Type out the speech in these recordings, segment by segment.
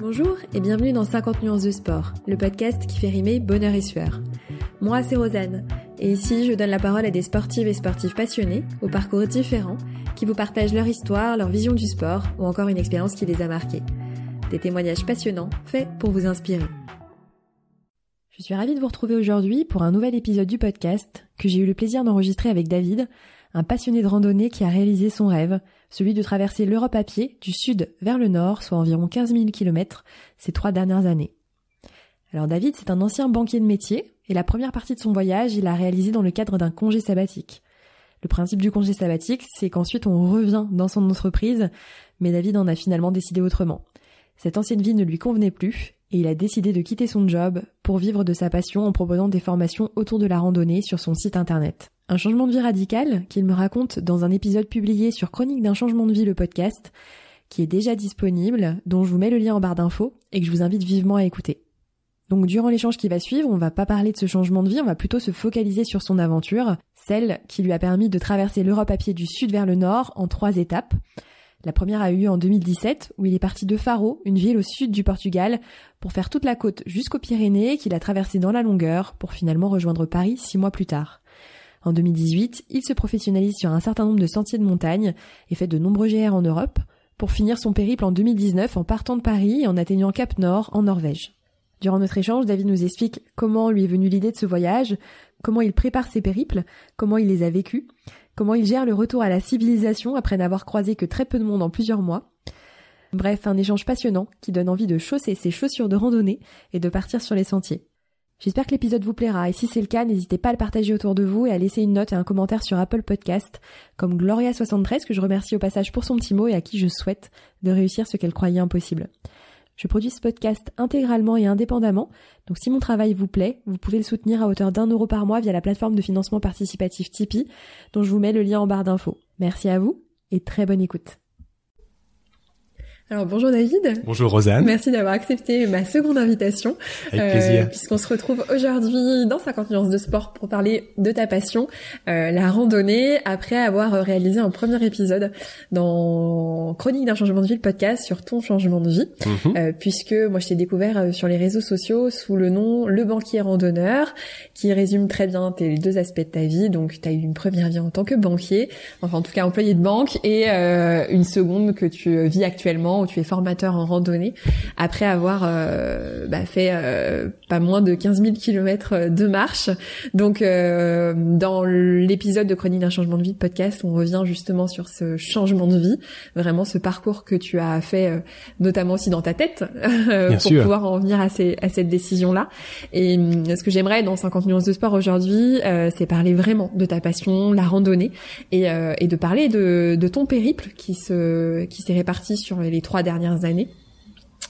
Bonjour et bienvenue dans 50 nuances de sport, le podcast qui fait rimer bonheur et sueur. Moi, c'est Rosanne, et ici, je donne la parole à des sportives et sportifs passionnés, aux parcours différents, qui vous partagent leur histoire, leur vision du sport, ou encore une expérience qui les a marqués. Des témoignages passionnants, faits pour vous inspirer. Je suis ravie de vous retrouver aujourd'hui pour un nouvel épisode du podcast que j'ai eu le plaisir d'enregistrer avec David, un passionné de randonnée qui a réalisé son rêve, celui de traverser l'Europe à pied du sud vers le nord, soit environ 15 000 km, ces trois dernières années. Alors David, c'est un ancien banquier de métier, et la première partie de son voyage, il l'a réalisé dans le cadre d'un congé sabbatique. Le principe du congé sabbatique, c'est qu'ensuite on revient dans son entreprise, mais David en a finalement décidé autrement. Cette ancienne vie ne lui convenait plus, et il a décidé de quitter son job pour vivre de sa passion en proposant des formations autour de la randonnée sur son site internet. Un changement de vie radical qu'il me raconte dans un épisode publié sur Chronique d'un changement de vie, le podcast, qui est déjà disponible, dont je vous mets le lien en barre d'infos et que je vous invite vivement à écouter. Donc durant l'échange qui va suivre, on va pas parler de ce changement de vie, on va plutôt se focaliser sur son aventure, celle qui lui a permis de traverser l'Europe à pied du sud vers le nord en trois étapes. La première a eu en 2017, où il est parti de Faro, une ville au sud du Portugal, pour faire toute la côte jusqu'aux Pyrénées, qu'il a traversé dans la longueur, pour finalement rejoindre Paris six mois plus tard. En 2018, il se professionnalise sur un certain nombre de sentiers de montagne et fait de nombreux GR en Europe, pour finir son périple en 2019 en partant de Paris et en atteignant Cap Nord en Norvège. Durant notre échange, David nous explique comment lui est venue l'idée de ce voyage, comment il prépare ses périples, comment il les a vécus, comment il gère le retour à la civilisation après n'avoir croisé que très peu de monde en plusieurs mois. Bref, un échange passionnant qui donne envie de chausser ses chaussures de randonnée et de partir sur les sentiers. J'espère que l'épisode vous plaira et si c'est le cas, n'hésitez pas à le partager autour de vous et à laisser une note et un commentaire sur Apple Podcast, comme Gloria73 que je remercie au passage pour son petit mot et à qui je souhaite de réussir ce qu'elle croyait impossible. Je produis ce podcast intégralement et indépendamment, donc si mon travail vous plaît, vous pouvez le soutenir à hauteur d'un euro par mois via la plateforme de financement participatif Tipeee, dont je vous mets le lien en barre d'infos. Merci à vous et très bonne écoute. Alors bonjour David. Bonjour Rosanne. Merci d'avoir accepté ma seconde invitation. Avec plaisir. Euh, Puisqu'on se retrouve aujourd'hui dans 50 nuances de sport pour parler de ta passion, euh, la randonnée, après avoir réalisé un premier épisode dans Chronique d'un changement de vie, le podcast sur ton changement de vie. Mhm. euh, puisque moi je t'ai découvert euh, sur les réseaux sociaux sous le nom Le banquier randonneur, qui résume très bien tes deux aspects de ta vie. Donc tu as eu une première vie en tant que banquier, enfin en tout cas employé de banque, et euh, une seconde que tu vis actuellement où tu es formateur en randonnée après avoir euh, bah, fait euh, pas moins de 15 000 kilomètres de marche. Donc euh, dans l'épisode de Chronique d'un changement de vie de podcast, on revient justement sur ce changement de vie, vraiment ce parcours que tu as fait notamment aussi dans ta tête pour pouvoir en venir à, ces, à cette décision-là. Et ce que j'aimerais dans 50 nuances de sport aujourd'hui, c'est parler vraiment de ta passion, la randonnée, et, et de parler de, de ton périple qui se qui s'est réparti sur les trois dernières années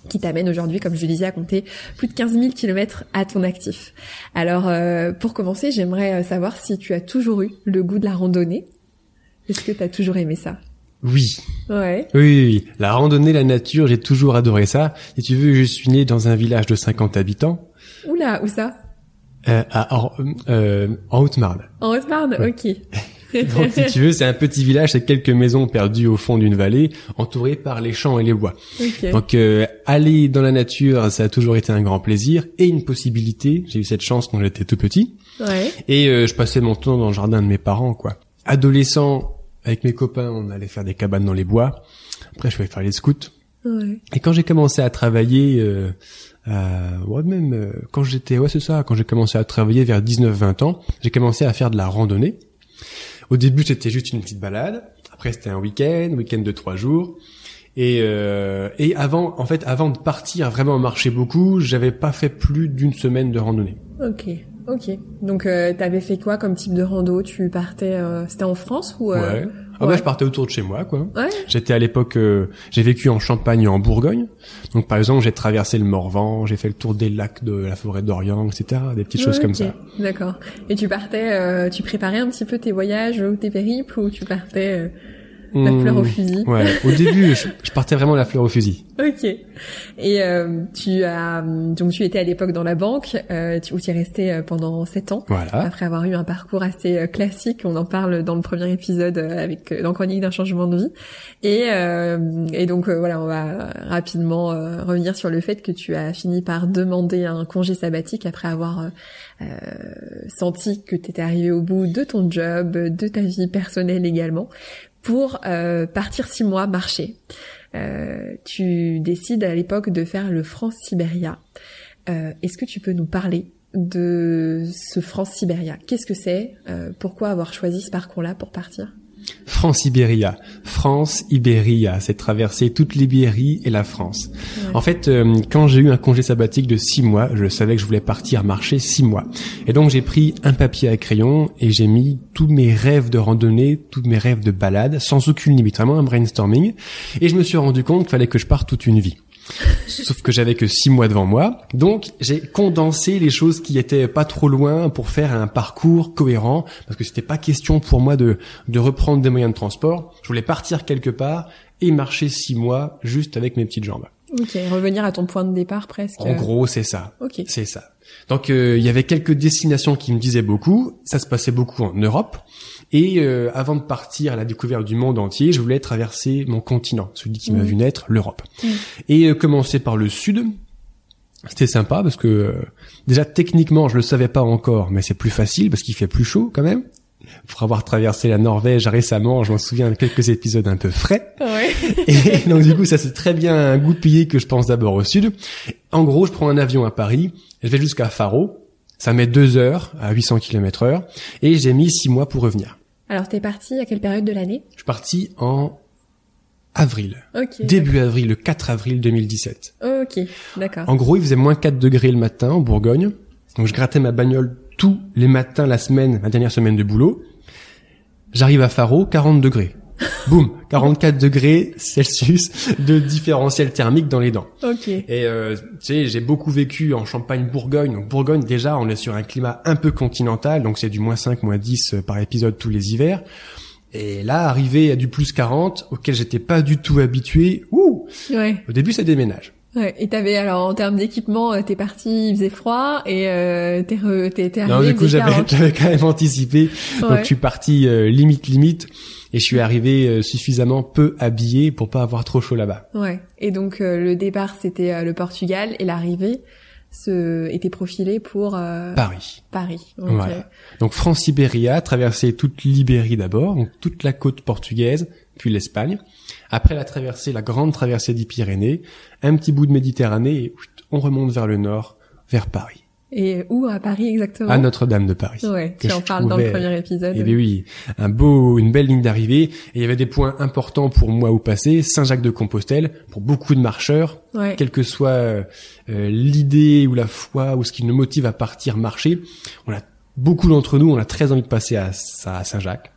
qui t'amène aujourd'hui, comme je le disais, à compter plus de 15 000 kilomètres à ton actif. Alors, euh, pour commencer, j'aimerais savoir si tu as toujours eu le goût de la randonnée. Est-ce que tu as toujours aimé ça? Oui. Ouais. Oui, oui, oui. La randonnée, la nature, j'ai toujours adoré ça. Si tu veux, je suis né dans un village de 50 habitants. Oula, où ça? Euh, à, euh, en Haute-Marne. En Haute-Marne, ok. Donc, si tu veux, c'est un petit village, c'est quelques maisons perdues au fond d'une vallée, entourées par les champs et les bois. Okay. Donc, euh, aller dans la nature, ça a toujours été un grand plaisir et une possibilité. J'ai eu cette chance quand j'étais tout petit. Ouais. Et euh, je passais mon temps dans le jardin de mes parents, quoi. Adolescent, avec mes copains, on allait faire des cabanes dans les bois. Après, je pouvais faire les scouts. Ouais. Et quand j'ai commencé à travailler, euh, euh, ouais, même euh, quand j'étais, ouais, c'est ça, quand j'ai commencé à travailler vers 19-20 ans, j'ai commencé à faire de la randonnée. Au début, c'était juste une petite balade. Après, c'était un week-end, week-end de trois jours. Et, euh, et avant, en fait, avant de partir vraiment marcher beaucoup, j'avais pas fait plus d'une semaine de randonnée. Ok, ok. Donc, euh, t'avais fait quoi comme type de rando? Tu partais, euh, c'était en France ou Ouais. Ah bah, je partais autour de chez moi, quoi. Ouais. J'étais à l'époque, euh, j'ai vécu en Champagne et en Bourgogne. Donc, par exemple, j'ai traversé le Morvan, j'ai fait le tour des lacs de la forêt d'Orient, etc. Des petites choses comme ça. D'accord. Et tu partais, euh, tu préparais un petit peu tes voyages ou tes périples ou tu partais euh, La Hmm, fleur au fusil. Ouais. Au début, je, je partais vraiment la fleur au fusil. Ok. Et euh, tu as donc tu étais à l'époque dans la banque euh, tu- où tu es resté euh, pendant sept ans. Voilà. Après avoir eu un parcours assez euh, classique, on en parle dans le premier épisode euh, avec dans Chronique d'un changement de vie. Et, euh, et donc voilà, on va rapidement revenir sur le fait que tu as fini par demander un congé sabbatique après avoir senti que tu étais arrivé au bout de ton job, de ta vie personnelle également, pour euh, partir six mois marcher. Euh, tu décides à l'époque de faire le France-Sibéria. Euh, Est-ce que tu peux nous parler de ce France-Sibéria Qu'est-ce que c'est? Pourquoi avoir choisi ce parcours-là pour partir? France-Ibéria. France-Ibéria, c'est traverser toute l'Ibérie et la France. En fait, euh, quand j'ai eu un congé sabbatique de six mois, je savais que je voulais partir marcher six mois. Et donc j'ai pris un papier à crayon et j'ai mis tous mes rêves de randonnée, tous mes rêves de balade, sans aucune limite, vraiment un brainstorming. Et je me suis rendu compte qu'il fallait que je parte toute une vie. Sauf que j'avais que six mois devant moi, donc j'ai condensé les choses qui étaient pas trop loin pour faire un parcours cohérent, parce que c'était pas question pour moi de de reprendre des moyens de transport. Je voulais partir quelque part et marcher six mois juste avec mes petites jambes. Ok, revenir à ton point de départ presque. En gros, c'est ça. Ok. C'est ça. Donc euh, il y avait quelques destinations qui me disaient beaucoup. Ça se passait beaucoup en Europe. Et euh, avant de partir à la découverte du monde entier, je voulais traverser mon continent, celui qui m'a Mhm. vu naître, l'Europe. Mhm. Et euh, commencer par le sud. C'était sympa parce que euh, déjà techniquement je le savais pas encore, mais c'est plus facile parce qu'il fait plus chaud quand même. Pour avoir traversé la Norvège récemment, je m'en souviens de quelques épisodes un peu frais. Ouais. Et donc du coup, ça s'est très bien goupillé que je pense d'abord au sud. En gros, je prends un avion à Paris, je vais jusqu'à Faro. Ça met deux heures à 800 km heure et j'ai mis six mois pour revenir. Alors t'es parti à quelle période de l'année? Je suis parti en avril, début avril, le 4 avril 2017. Ok, d'accord. En gros, il faisait moins 4 degrés le matin en Bourgogne. Donc je grattais ma bagnole tous les matins la semaine, ma dernière semaine de boulot. J'arrive à Faro, 40 degrés. Boum, 44 degrés Celsius de différentiel thermique dans les dents. Ok. Et euh, tu sais, j'ai beaucoup vécu en Champagne-Bourgogne. Donc Bourgogne, déjà, on est sur un climat un peu continental, donc c'est du moins 5, moins 10 par épisode tous les hivers. Et là, arrivé à du plus 40, auquel j'étais pas du tout habitué, ouh, Ouais. au début, ça déménage. Ouais. Et t'avais alors en termes d'équipement, euh, t'es parti, il faisait froid et euh, t'es re- t'es t'es arrivé. Non, du coup, j'avais 40. j'avais quand même anticipé. Donc, Ouais. je suis parti euh, limite, limite. Et je suis arrivé euh, suffisamment peu habillé pour pas avoir trop chaud là-bas. Ouais. Et donc euh, le départ c'était euh, le Portugal et l'arrivée se était profilée pour euh, Paris. Paris. Ok. Voilà. Donc France-Ibéria, traverser toute l'Ibérie d'abord, donc toute la côte portugaise, puis l'Espagne. Après la traversée, la grande traversée des Pyrénées, un petit bout de Méditerranée et on remonte vers le nord, vers Paris. Et où à Paris exactement? À Notre-Dame de Paris. Ouais. que Tu en parles dans le premier épisode. Eh bien oui, un beau, une belle ligne d'arrivée. Et il y avait des points importants pour moi où passer. Saint-Jacques-de-Compostelle, pour beaucoup de marcheurs, Ouais. quelle que soit euh, l'idée ou la foi ou ce qui nous motive à partir marcher, on a beaucoup d'entre nous, on a très envie de passer à, à Saint-Jacques.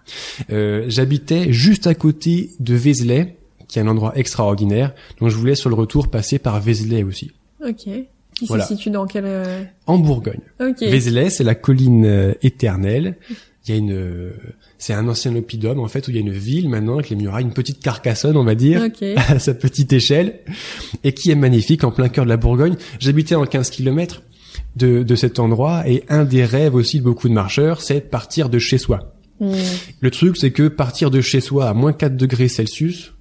Euh, J'habitais juste à côté de Vézelay, qui est un endroit extraordinaire, donc je voulais sur le retour passer par Vézelay aussi, Ok. Qui Voilà. se situe dans quel euh, en Bourgogne. Ok. Vézelay, c'est la colline euh, éternelle. Il y a une, euh, c'est un ancien oppidum en fait où il y a une ville maintenant avec les murailles, une petite carcassonne on va dire. Ok. à sa petite échelle et qui est magnifique en plein cœur de la Bourgogne. J'habitais en 15 kilomètres de, de cet endroit et un des rêves aussi de beaucoup de marcheurs, c'est partir de chez soi. Hmm. Le truc, c'est que partir de chez soi à moins 4 degrés Celsius,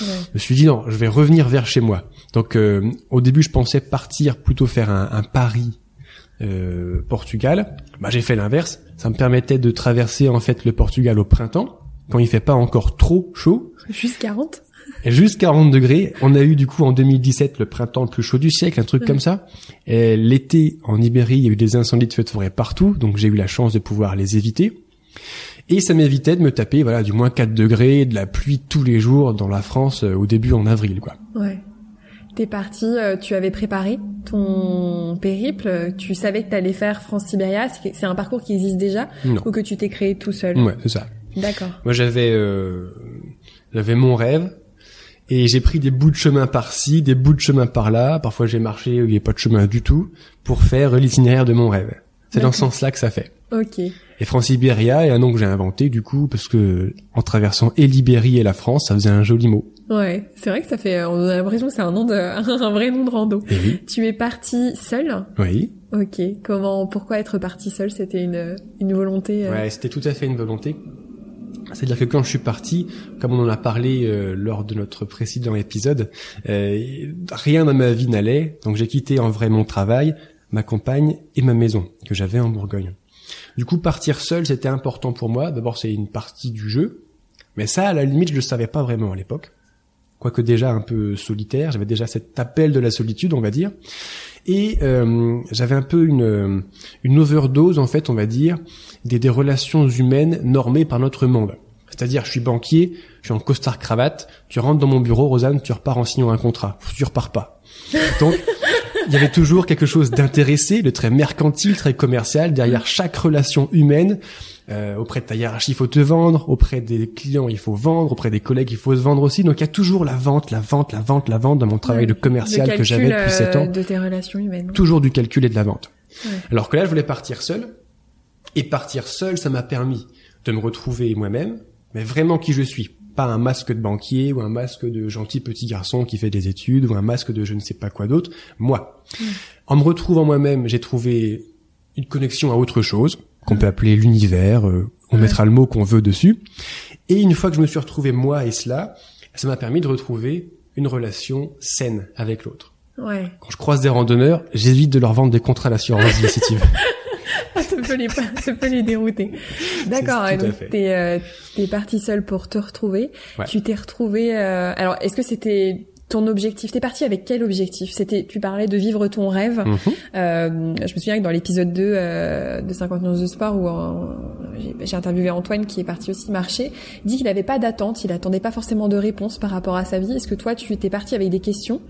Ouais. je me suis dit non, je vais revenir vers chez moi. Donc euh, au début, je pensais partir plutôt faire un, un Paris euh, Portugal. Bah j'ai fait l'inverse. Ça me permettait de traverser en fait le Portugal au printemps quand il fait pas encore trop chaud Juste 40 et juste 40 degrés. On a eu du coup en 2017 le printemps le plus chaud du siècle, un truc Ouais. comme ça. Et l'été en Ibérie, il y a eu des incendies de feux de forêt partout, donc j'ai eu la chance de pouvoir les éviter. Et ça m'évitait de me taper voilà du moins 4 degrés, de la pluie tous les jours dans la France euh, au début en avril quoi. Ouais. T'es parti, euh, tu avais préparé ton périple, tu savais que t'allais faire France-Sibéria, c'est c'est un parcours qui existe déjà Non. ou que tu t'es créé tout seul? Ouais, c'est ça. D'accord. Moi j'avais euh, j'avais mon rêve et j'ai pris des bouts de chemin par-ci, des bouts de chemin par-là. Parfois j'ai marché où il n'y a pas de chemin du tout pour faire l'itinéraire de mon rêve. C'est dans ce sens-là que ça fait. Ok. Et Franciberia est un nom que j'ai inventé du coup parce que en traversant et l'Ibérie et la France, ça faisait un joli mot. Ouais, c'est vrai que ça fait, on a l'impression que c'est un nom de, un vrai nom de rando. Et oui, Tu es parti seul? Oui. Ok. Comment, pourquoi être parti seul? C'était une, une volonté. euh, Ouais, c'était tout à fait une volonté. C'est-à-dire que quand je suis parti, comme on en a parlé euh, lors de notre précédent épisode, euh, rien dans ma vie n'allait, donc j'ai quitté en vrai mon travail, ma compagne et ma maison que j'avais en Bourgogne. Du coup, partir seul, c'était important pour moi. D'abord, c'est une partie du jeu, mais ça, à la limite, je le savais pas vraiment à l'époque. Quoique déjà un peu solitaire, j'avais déjà cet appel de la solitude, on va dire. Et euh, j'avais un peu une, une overdose, en fait, on va dire, des, des relations humaines normées par notre monde. C'est-à-dire, je suis banquier, je suis en costard cravate, tu rentres dans mon bureau, Rosanne, tu repars en signant un contrat. Tu repars pas. Il y avait toujours quelque chose d'intéressé, de très mercantile, très commercial, derrière chaque relation humaine. Euh, auprès de ta hiérarchie, il faut te vendre. Auprès des clients, il faut vendre. Auprès des collègues, il faut se vendre aussi. Donc, il y a toujours la vente, la vente, la vente, la vente dans mon travail Ouais. de commercial que j'avais depuis 7 euh, ans De tes relations humaines. toujours du calcul et de la vente. Ouais. Alors que là, je voulais partir seul. Et partir seul, ça m'a permis de me retrouver moi-même, mais vraiment qui je suis. Pas un masque de banquier ou un masque de gentil petit garçon qui fait des études ou un masque de je ne sais pas quoi d'autre. Moi. En me retrouvant moi-même, j'ai trouvé une connexion à autre chose qu'on peut appeler l'univers. euh, on mettra le mot qu'on veut dessus. Et une fois que je me suis retrouvé moi et cela, ça m'a permis de retrouver une relation saine avec l'autre. Ouais. Quand je croise des randonneurs, j'évite de leur vendre des contrats d'assurance vie si tu veux. ça peut les, ça peut les dérouter. D'accord. Donc t'es, euh, parti seul pour te retrouver. Ouais. Tu t'es retrouvé. euh, alors, est-ce que c'était ton objectif T'es parti avec quel objectif? C'était, tu parlais de vivre ton rêve. Mhm. Euh, je me souviens que dans l'épisode 2 euh, de 50 minutes de sport où j'ai- interviewé Antoine qui est parti aussi marcher, il dit qu'il n'avait pas d'attente, il attendait pas forcément de réponse par rapport à sa vie. Est-ce que toi tu étais parti avec des questions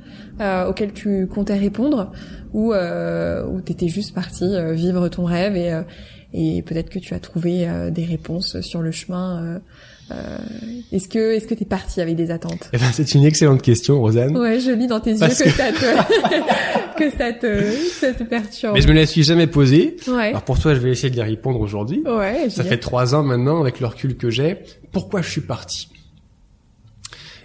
euh, auxquelles tu comptais répondre? Ou euh, ou t'étais juste parti euh, vivre ton rêve et euh, et peut-être que tu as trouvé des réponses sur le chemin. Euh, est-ce que est-ce que t'es parti avec des attentes? Eh ben, c'est une excellente question, Rosanne. Ouais, je lis dans tes yeux que, que- ça te que ça te ça te perturbe. Mais je me la suis jamais posée. Ouais. Alors pour toi, je vais essayer de y répondre aujourd'hui. Ouais, Ça fait trois ans maintenant, avec le recul que j'ai. Pourquoi je suis parti?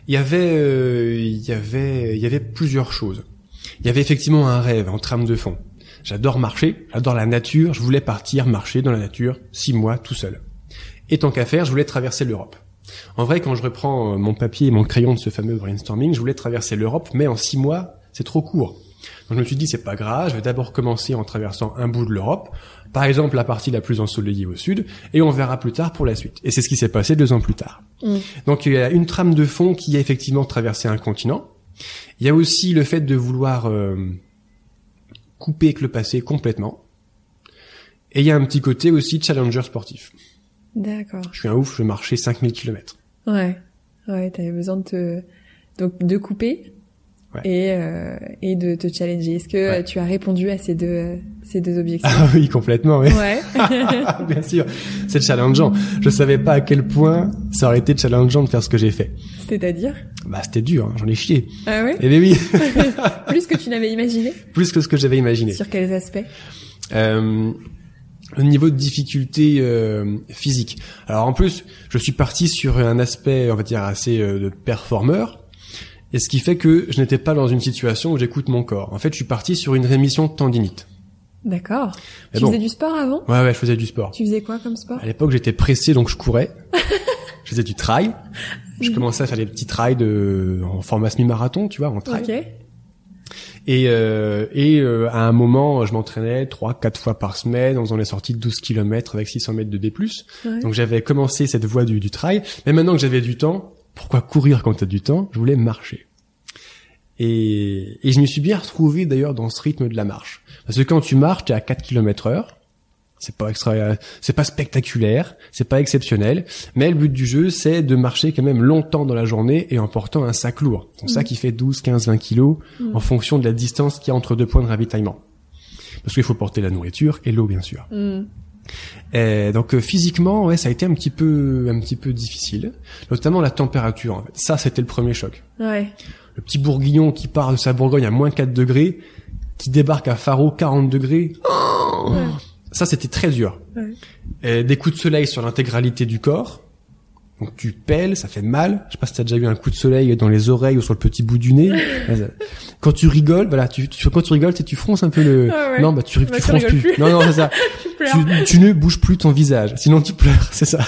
Il y avait, euh, il y avait, il y avait plusieurs choses. Il y avait effectivement un rêve en trame de fond. J'adore marcher, j'adore la nature. Je voulais partir marcher dans la nature six mois tout seul. Et tant qu'à faire, je voulais traverser l'Europe. En vrai, quand je reprends euh, mon papier et mon crayon de ce fameux brainstorming, je voulais traverser l'Europe, mais en six mois, c'est trop court. Donc je me suis dit, c'est pas grave, je vais d'abord commencer en traversant un bout de l'Europe, par exemple la partie la plus ensoleillée au sud, et on verra plus tard pour la suite. Et c'est ce qui s'est passé deux ans plus tard. Mm. Donc il y a une trame de fond qui a effectivement traversé un continent. Il y a aussi le fait de vouloir euh, couper avec le passé complètement. Et il y a un petit côté aussi challenger sportif. D'accord. Je suis un ouf, je marchais 5000 km. Ouais. Ouais, t'avais besoin de te donc de couper Ouais. et euh, et de te challenger. Est-ce que Ouais. euh, tu as répondu à ces deux euh, ces deux objectifs? Ah oui, complètement, oui. Ouais. Bien sûr, c'est challengeant. Je savais pas à quel point ça aurait été challengeant de faire ce que j'ai fait. C'est-à-dire? Bah c'était dur, hein, j'en ai chié. Ah ouais? Eh bien oui, Plus que tu n'avais imaginé? Plus que ce que j'avais imaginé. Sur quels aspects? Euh, le niveau de difficulté euh, physique. Alors en plus, je suis parti sur un aspect, on va dire, assez euh, de performeur. Et ce qui fait que je n'étais pas dans une situation où j'écoute mon corps. En fait, je suis parti sur une rémission tendinite. D'accord. Tu bon. faisais du sport avant? Ouais, ouais, je faisais du sport. Tu faisais quoi comme sport? À l'époque, j'étais pressé, donc je courais. je faisais du trail. Je commençais à faire des petits trails de, en format semi-marathon, tu vois, en trail. Ok. Et, euh, et euh, à un moment, je m'entraînais trois, quatre fois par semaine. On faisait des sorties de 12 km avec 600 mètres de D+. Ouais. Donc j'avais commencé cette voie du, du trail. Mais maintenant que j'avais du temps, pourquoi courir quand t'as du temps? Je voulais marcher. Et, et je me suis bien retrouvé d'ailleurs dans ce rythme de la marche. Parce que quand tu marches, t'es à 4 km heure. C'est pas extra, c'est pas spectaculaire, c'est pas exceptionnel, mais le but du jeu, c'est de marcher quand même longtemps dans la journée et en portant un sac lourd. C'est ça qui fait 12, 15, 20 kilos en fonction de la distance qu'il y a entre deux points de ravitaillement. Parce qu'il faut porter la nourriture et l'eau, bien sûr. Hmm. Et donc euh, physiquement, ouais, ça a été un petit peu, un petit peu difficile, notamment la température. En fait. Ça, c'était le premier choc. Ouais. Le petit bourguignon qui part de sa Bourgogne à moins 4 degrés, qui débarque à Faro 40 degrés. Oh Ouais. Ça, c'était très dur. Ouais. Et des coups de soleil sur l'intégralité du corps. Donc tu pèles, ça fait mal. Je sais pas si t'as déjà eu un coup de soleil dans les oreilles ou sur le petit bout du nez. quand tu rigoles, voilà, tu, tu- quand tu rigoles, tu, tu fronces un peu le. Ah ouais. Non, bah tu, Bah, tu fronces plus. plus. Non, non, c'est ça. Tu, tu ne bouges plus ton visage, sinon tu pleures, c'est ça.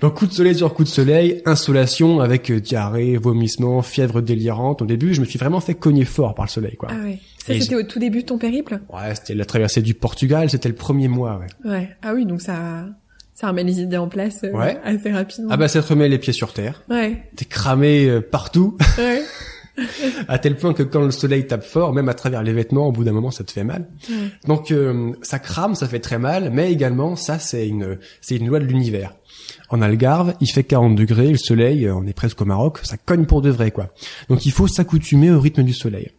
Donc coup de soleil sur coup de soleil, insolation avec euh, diarrhée, vomissement, fièvre délirante. Au début, je me suis vraiment fait cogner fort par le soleil, quoi. Ah ouais. C'était au tout début de ton périple? Ouais, c'était la traversée du Portugal, c'était le premier mois, ouais. Ouais. Ah oui, donc ça, ça remet les idées en place euh, Ouais. assez rapidement. Ah bah ça te remet les pieds sur terre. Ouais. T'es cramé euh, partout, Ouais. à tel point que quand le soleil tape fort, même à travers les vêtements, au bout d'un moment, ça te fait mal. Ouais. Donc euh, ça crame, ça fait très mal, mais également ça c'est une c'est une loi de l'univers. En Algarve, il fait 40 degrés, le soleil, euh, on est presque au Maroc, ça cogne pour de vrai quoi. Donc il faut s'accoutumer au rythme du soleil.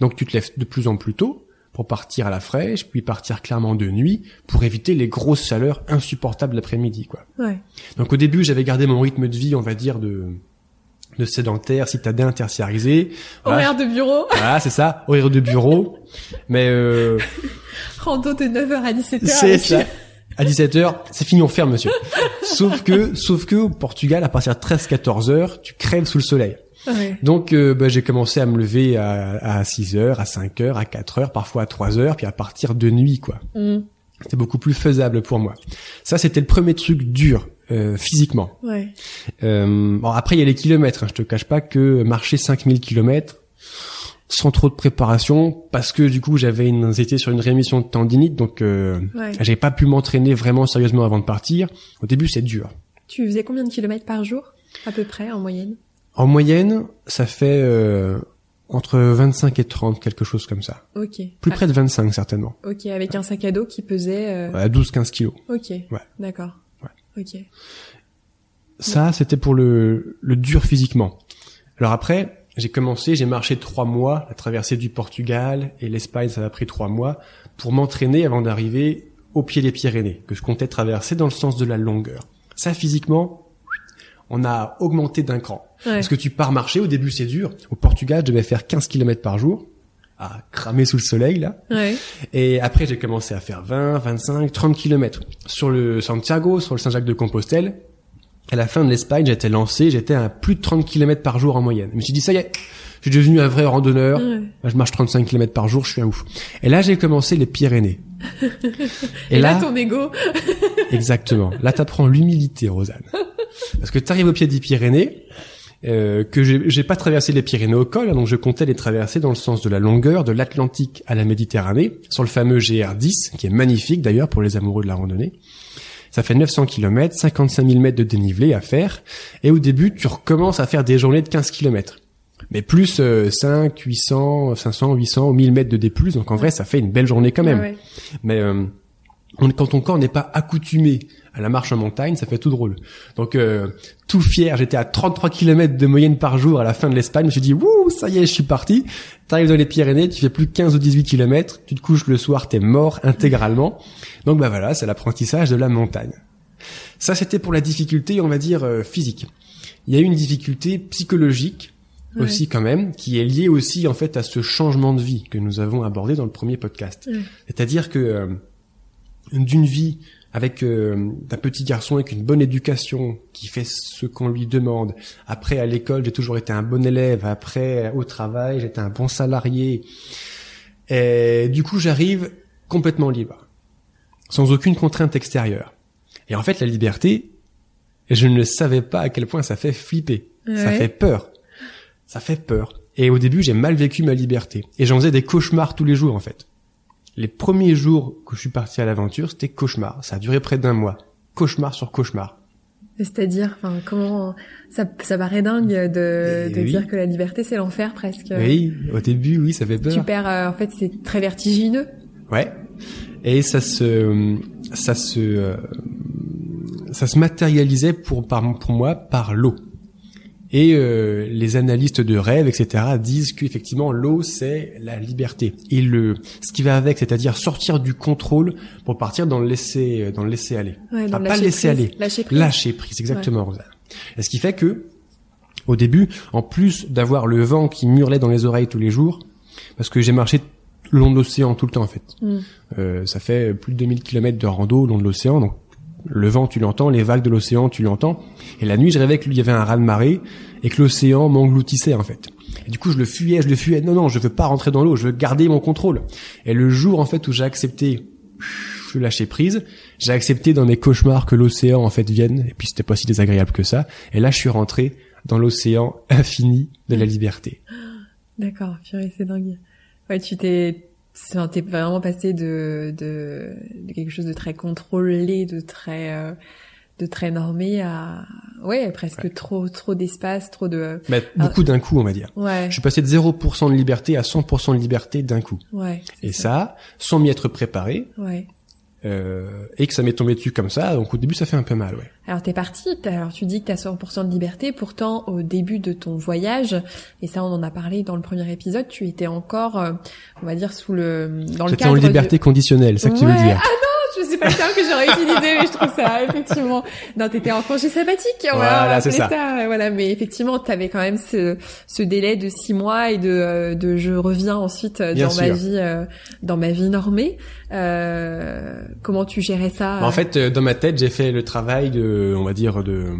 Donc tu te lèves de plus en plus tôt pour partir à la fraîche, puis partir clairement de nuit pour éviter les grosses chaleurs insupportables l'après-midi quoi. Ouais. Donc au début, j'avais gardé mon rythme de vie, on va dire de de sédentaire, citadin, tertiarisé. Voilà, Horaire de bureau. voilà, c'est ça, horaire de bureau. Mais euh, Rando de 9h à 17h. c'est ça. À 17h, c'est fini, on ferme, monsieur. sauf que, sauf que au Portugal, à partir de 13-14 heures, tu crèves sous le soleil. Ouais. Donc, euh, bah, j'ai commencé à me lever à, à 6 heures, à 5 heures, à 4 heures, parfois à 3 heures, puis à partir de nuit, quoi. Mm. C'était beaucoup plus faisable pour moi. Ça, c'était le premier truc dur, euh, physiquement. Ouais. Euh, bon, après, il y a les kilomètres. Hein. Je te cache pas que marcher 5000 kilomètres sans trop de préparation, parce que du coup, j'avais une, j'étais sur une rémission de tendinite, donc euh, Ouais. j'avais pas pu m'entraîner vraiment sérieusement avant de partir. Au début, c'est dur. Tu faisais combien de kilomètres par jour À peu près, en moyenne? En moyenne, ça fait euh, entre 25 et 30, quelque chose comme ça. Ok. Plus Ah, près de 25, certainement. ok, avec un sac à dos qui pesait... euh, À 12-15 kilos. Ok. Ouais. D'accord. Ouais. Ok. Ça, c'était pour le, le dur physiquement. Alors après, j'ai commencé, j'ai marché trois mois, la traversée du Portugal et l'Espagne, ça m'a pris trois mois, pour m'entraîner avant d'arriver au pied des Pyrénées, que je comptais traverser dans le sens de la longueur. Ça, physiquement, on a augmenté d'un cran. Ouais. Parce que tu pars marcher, au début c'est dur. Au Portugal, je devais faire 15 km par jour, à cramer sous le soleil, là. Ouais. Et après, j'ai commencé à faire 20, 25, 30 kilomètres. Sur le Santiago, sur le Saint-Jacques-de-Compostelle, à la fin de l'Espagne, j'étais lancé, j'étais à plus de 30 kilomètres par jour en moyenne. Je me suis dit, ça y est, je suis devenu un vrai randonneur. Ouais. Je marche 35 kilomètres par jour, je suis un ouf. Et là, j'ai commencé les Pyrénées. Et, là, ton ego... Exactement. Là, t'apprends l'humilité, Rosanne. Parce que t'arrives au pied des Pyrénées, euh, que j'ai pas traversé les Pyrénées au col, hein, donc je comptais les traverser dans le sens de la longueur de l'Atlantique à la Méditerranée, sur le fameux GR10, qui est magnifique d'ailleurs pour les amoureux de la randonnée. Ça fait 900 km, 55 000 mètres de dénivelé à faire, et au début, tu recommences à faire des journées de 15 km. Mais plus euh, 5, 800, 500, 800, 1000 mètres de D+, donc en vrai, ça fait une belle journée quand même. Ouais, ouais. Mais euh, on- quand ton corps n'est pas accoutumé à la marche en montagne, ça fait tout drôle. Donc euh, tout fier, j'étais à 33 km de moyenne par jour à la fin de l'Espagne. Je me suis dit, wouh, ça y est, je suis parti. T'arrives dans les Pyrénées, tu fais plus que 15 ou 18 km, tu te couches le soir, t'es mort intégralement. Donc bah voilà, c'est l'apprentissage de la montagne. Ça, c'était pour la difficulté, on va dire, euh, physique. Il y a eu une difficulté psychologique Ouais. aussi quand même, qui est liée aussi en fait à ce changement de vie que nous avons abordé dans le premier podcast. Ouais. C'est-à-dire que euh, d'une vie avec euh, d'un petit garçon avec une bonne éducation qui fait ce qu'on lui demande. Après à l'école, j'ai toujours été un bon élève. Après au travail, j'étais un bon salarié. Et du coup, j'arrive complètement libre, sans aucune contrainte extérieure. Et en fait, la liberté, je ne savais pas à quel point ça fait flipper. Ça fait peur. Ça fait peur. Et au début, j'ai mal vécu ma liberté. Et j'en faisais des cauchemars tous les jours, en fait. Les premiers jours que je suis parti à l'aventure, c'était cauchemar. Ça a duré près d'un mois. Cauchemar sur cauchemar. C'est-à-dire, enfin, comment ça, ça paraît dingue de, de oui. dire que la liberté c'est l'enfer presque. Oui, au début, oui, ça fait peur. Tu perds, euh, en fait, c'est très vertigineux. Ouais. Et ça se, ça se, euh, ça se matérialisait pour, par, pour moi par l'eau. Et euh, les analystes de rêve, etc., disent qu'effectivement l'eau c'est la liberté et le ce qui va avec, c'est-à-dire sortir du contrôle pour partir dans le laisser dans le laisser aller, Ouais, pas laisser prise. aller. Lâcher prise. lâcher prise, exactement. Et ce qui fait que au début, en plus d'avoir le vent qui me hurlait dans les oreilles tous les jours, parce que j'ai marché le long de l'océan tout le temps en fait. Mm. Euh, ça fait plus de 2000 km de rando le long de l'océan, donc le vent tu l'entends, les vagues de l'océan tu l'entends. Et la nuit je rêvais qu'il y avait un raz de marée et que l'océan m'engloutissait en fait. Et du coup je le fuyais, je le fuyais. Non non, je veux pas rentrer dans l'eau, je veux garder mon contrôle. Et le jour en fait où j'ai accepté je lâcher prise, j'ai accepté dans mes cauchemars que l'océan en fait vienne et puis c'était pas si désagréable que ça. Et là je suis rentré dans l'océan infini de la liberté. D'accord, purée, c'est dingue. Ouais, tu t'es, enfin, t'es vraiment passé de, de, de quelque chose de très contrôlé, de très, euh, de très normé à, ouais, presque Ouais. trop, trop d'espace, trop de, Mais beaucoup d'un coup on va dire. ouais, Je suis passé de 0% de liberté à 100% de liberté d'un coup. ouais. Et ça, sans m'y être préparé, Ouais. euh, et que ça m'est tombé dessus comme ça, donc au début ça fait un peu mal, ouais. Alors t'es parti, alors tu dis que t'as 100% de liberté, pourtant au début de ton voyage, et ça on en a parlé dans le premier épisode, tu étais encore, euh, on va dire sous le, dans le cadre en de- liberté conditionnelle, c'est ça que tu veux dire. Ah non, sais pas le terme que j'aurais utilisé, mais je trouve ça effectivement. Non, t'étais en congé sabbatique. on Voilà, c'est ça. Voilà, mais effectivement, t'avais quand même ce, ce délai de six mois et de, euh, de je reviens ensuite euh, Bien dans ma vie, euh, dans ma vie normée. Euh, comment tu gérais ça Bah, En fait, dans ma tête, j'ai fait le travail de, on va dire, de,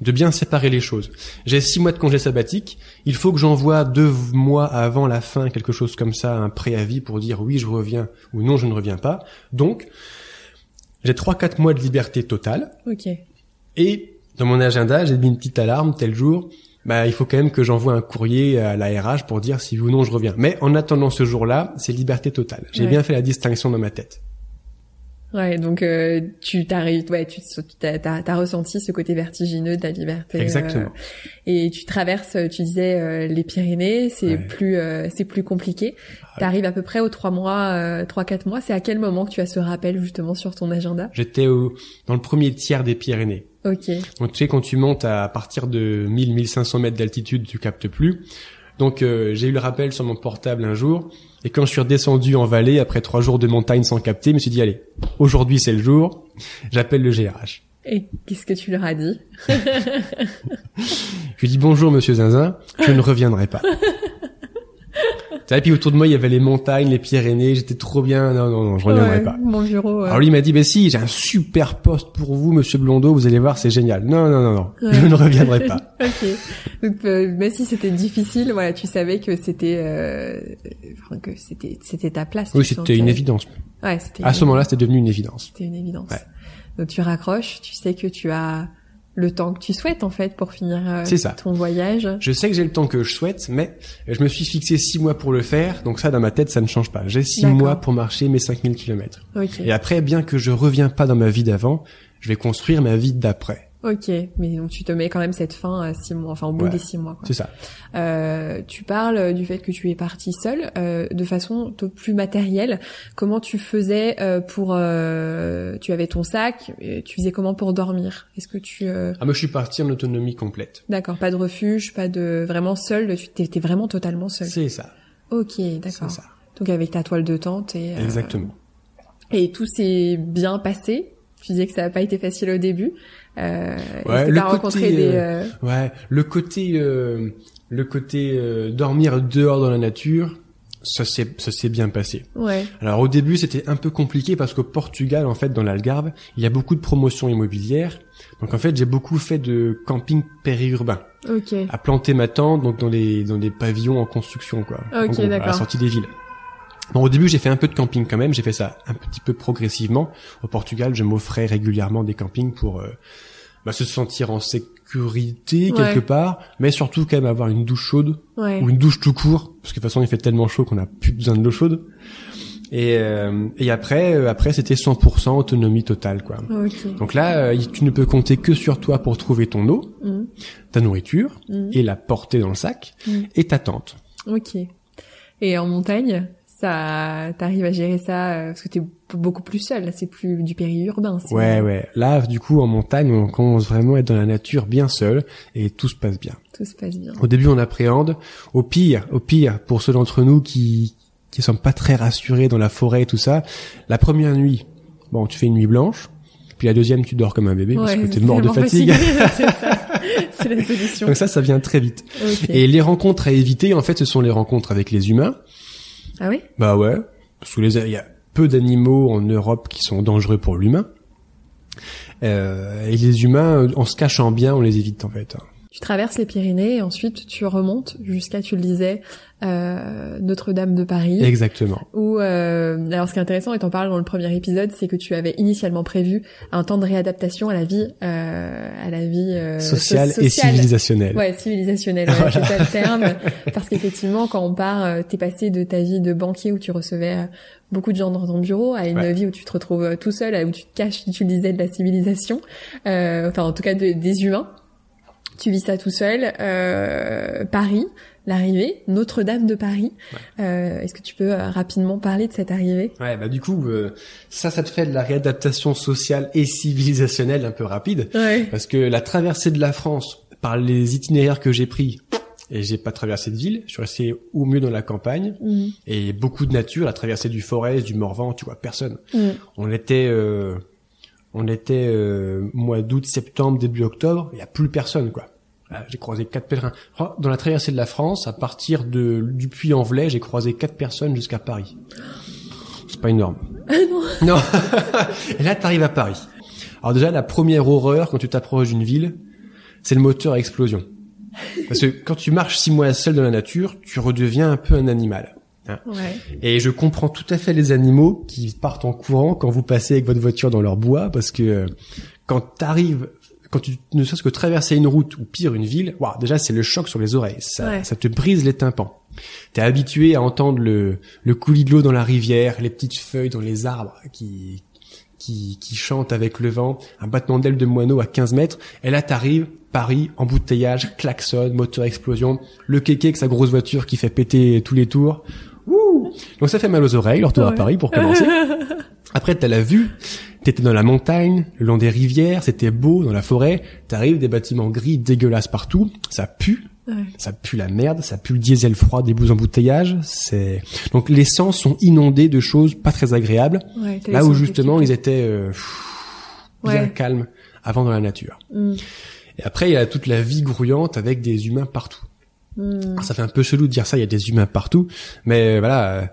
de bien séparer les choses. J'ai six mois de congé sabbatique. Il faut que j'envoie deux mois avant la fin, quelque chose comme ça, un préavis pour dire oui, je reviens ou non, je ne reviens pas. Donc, j'ai trois, quatre mois de liberté totale. Ok. Et dans mon agenda, j'ai mis une petite alarme tel jour. Bah, il faut quand même que j'envoie un courrier à la RH pour dire si oui ou non je reviens. Mais en attendant ce jour-là, c'est liberté totale. J'ai Ouais. bien fait la distinction dans ma tête. Ouais, donc euh, tu t'arrives, ouais, tu t'as, t'as, t'as ressenti ce côté vertigineux de la liberté. euh, Exactement. et tu traverses, tu disais euh, les Pyrénées, c'est Ouais. plus, euh, c'est plus compliqué. T'arrives à peu près aux trois mois, euh, trois quatre mois. C'est à quel moment que tu as ce rappel justement sur ton agenda? J'étais au, dans le premier tiers des Pyrénées. Ok. Donc tu sais quand tu montes à partir de 1000-1500 mètres d'altitude, tu captes plus. Donc euh, j'ai eu le rappel sur mon portable un jour et quand je suis redescendu en vallée après trois jours de montagne sans capter, je me suis dit allez, aujourd'hui c'est le jour, j'appelle le GRH. Et qu'est-ce que tu leur as dit? Je lui dis bonjour monsieur Zinzin, je ne reviendrai pas. Et puis autour de moi il y avait les montagnes, les Pyrénées, j'étais trop bien, non non non, je reviendrai Ouais, pas. Mon bureau. Alors lui il m'a dit, bah si, j'ai un super poste pour vous, monsieur Blondeau, vous allez voir, c'est génial. Non, non, non, non, Ouais. je ne reviendrai pas. ok. Donc euh, même si c'était difficile, voilà, tu savais que c'était, euh, enfin, que c'était, c'était ta place. Oui, c'était une évidence. Ouais, c'était. À ce moment-là, c'était devenu une évidence. C'était une évidence. Ouais. Donc tu raccroches, tu sais que tu as le temps que tu souhaites en fait pour finir euh, C'est ça. ton voyage. Je sais que j'ai le temps que je souhaite, mais je me suis fixé six mois pour le faire, donc ça, dans ma tête, ça ne change pas. J'ai six mois pour marcher mes 5000 kilomètres. Ok. Et après, bien que je reviens pas dans ma vie d'avant, je vais construire ma vie d'après. Ok. Mais donc tu te mets quand même cette fin à six mois, enfin au bout Ouais. des six mois. C'est ça. Euh, tu parles du fait que tu es parti seul, euh, de façon plus matérielle. Comment tu faisais euh, pour euh, Tu avais ton sac. et Tu faisais comment pour dormir? Est-ce que tu euh, Ah, moi, je suis parti en autonomie complète. D'accord, pas de refuge, pas de vraiment seul. Tu étais vraiment totalement seul. C'est ça. Ok, C'est d'accord. ça. Donc avec ta toile de tente et euh, Exactement. et tout s'est bien passé? Tu disais que ça n'a pas été facile au début? Euh, Ouais, le côté, des euh, euh, Ouais, le côté, euh, le côté euh, dormir dehors dans la nature, ça s'est, ça s'est bien passé. ouais Alors au début, c'était un peu compliqué parce qu'au Portugal, en fait, dans l'Algarve, il y a beaucoup de promotions immobilières. Donc en fait, j'ai beaucoup fait de camping périurbain, ok à planter ma tente, donc dans les dans des pavillons en construction, quoi. Ok, gros, à la d'accord. sortie des villes. Bon, au début, j'ai fait un peu de camping quand même. J'ai fait ça un petit peu progressivement. Au Portugal, je m'offrais régulièrement des campings pour euh, bah, se sentir en sécurité Ouais. quelque part, mais surtout quand même avoir une douche chaude ouais ou une douche tout court, parce que de toute façon il fait tellement chaud qu'on a plus besoin de l'eau chaude. Et, euh, et après, euh, après c'était 100% autonomie totale, quoi. ok Donc là, euh, tu ne peux compter que sur toi pour trouver ton eau, Mhm. ta nourriture Mhm. et la porter dans le sac Mhm. et ta tente. ok et en montagne? Ça t'arrives à gérer ça euh, parce que t'es beaucoup plus seul là c'est plus du périurbain c'est- Ouais, ouais. Là, du coup, en montagne, on commence vraiment à être dans la nature bien seul et tout se passe bien. tout se passe bien Au début, on appréhende. Au pire, au pire, pour ceux d'entre nous qui qui sont pas très rassurés dans la forêt et tout ça, la première nuit, bon, tu fais une nuit blanche. Puis la deuxième, tu dors comme un bébé parce que t'es mort de fatigue. c'est ça. c'est la solution Donc ça, ça vient très vite. Et les rencontres à éviter, en fait, ce sont les rencontres avec les humains. Ah oui? Bah ouais, que les il y a peu d'animaux en Europe qui sont dangereux pour l'humain. Euh, et les humains, en se cachant bien, on les évite en fait. Tu traverses les Pyrénées et ensuite tu remontes jusqu'à, tu le disais, euh, Notre-Dame de Paris. Exactement. Où, euh, alors ce qui est intéressant, et t'en parles dans le premier épisode, c'est que tu avais initialement prévu un temps de réadaptation à la vie, euh, à la vie euh, sociale, so- et civilisationnelle. Ouais, civilisationnelle, ouais, Voilà. c'est ça le terme. Parce qu'effectivement, quand on part, euh, t'es passé de ta vie de banquier où tu recevais euh, beaucoup de gens dans ton bureau à une Ouais. vie où tu te retrouves tout seul, où tu te caches, tu disais, de la civilisation, euh, enfin en tout cas de- des humains. Tu vis ça tout seul. Euh, Paris, l'arrivée, Notre-Dame de Paris. Euh, Est-ce que tu peux euh, rapidement parler de cette arrivée? Ouais, bah du coup, euh, ça, ça te fait de la réadaptation sociale et civilisationnelle un peu rapide, Ouais. parce que la traversée de la France par les itinéraires que j'ai pris, et j'ai pas traversé de ville, je suis resté au mieux dans la campagne, Mm. et beaucoup de nature, la traversée du Forez, du Morvan, tu vois personne. Mm. On était, euh, on était euh, mois d'août, septembre, début octobre, il y a plus personne quoi. Voilà, J'ai croisé quatre pèlerins. Oh, Dans la traversée de la France, à partir de du Puy-en-Velay, j'ai croisé quatre personnes jusqu'à Paris. C'est pas énorme. non. Et là, t'arrives à Paris. Alors déjà, la première horreur quand tu t'approches d'une ville, c'est le moteur à explosion. Parce que quand tu marches six mois seul dans la nature, tu redeviens un peu un animal. Ouais. Et je comprends tout à fait les animaux qui partent en courant quand vous passez avec votre voiture dans leur bois, parce que euh, quand t'arrives, quand tu ne serait-ce que traverser une route ou pire une ville, waouh, déjà c'est le choc sur les oreilles, ça, Ouais. ça te brise les tympans. T'es habitué à entendre le, le coulis de l'eau dans la rivière, les petites feuilles dans les arbres qui, qui, qui chantent avec le vent, un battement d'ailes de moineau à 15 mètres, et là t'arrives, Paris, embouteillage, klaxon, moteur explosion, le kéké avec sa grosse voiture qui fait péter tous les tours. Ouh Donc ça fait mal aux oreilles, le retour à Ouais. Paris pour commencer. Après, t'as la vue, t'étais dans la montagne, le long des rivières, c'était beau, dans la forêt, t'arrives, des bâtiments gris dégueulasses partout, ça pue, Ouais. ça pue la merde, ça pue le diesel froid des bouts embouteillages, c'est... Donc les sens sont inondés de choses pas très agréables, Ouais, là où justement ils étaient euh, pff, bien calmes avant dans la nature. Mm. Et après, il y a toute la vie grouillante avec des humains partout. Mm. Alors, ça fait un peu chelou de dire ça, il y a des humains partout, mais euh, voilà, euh,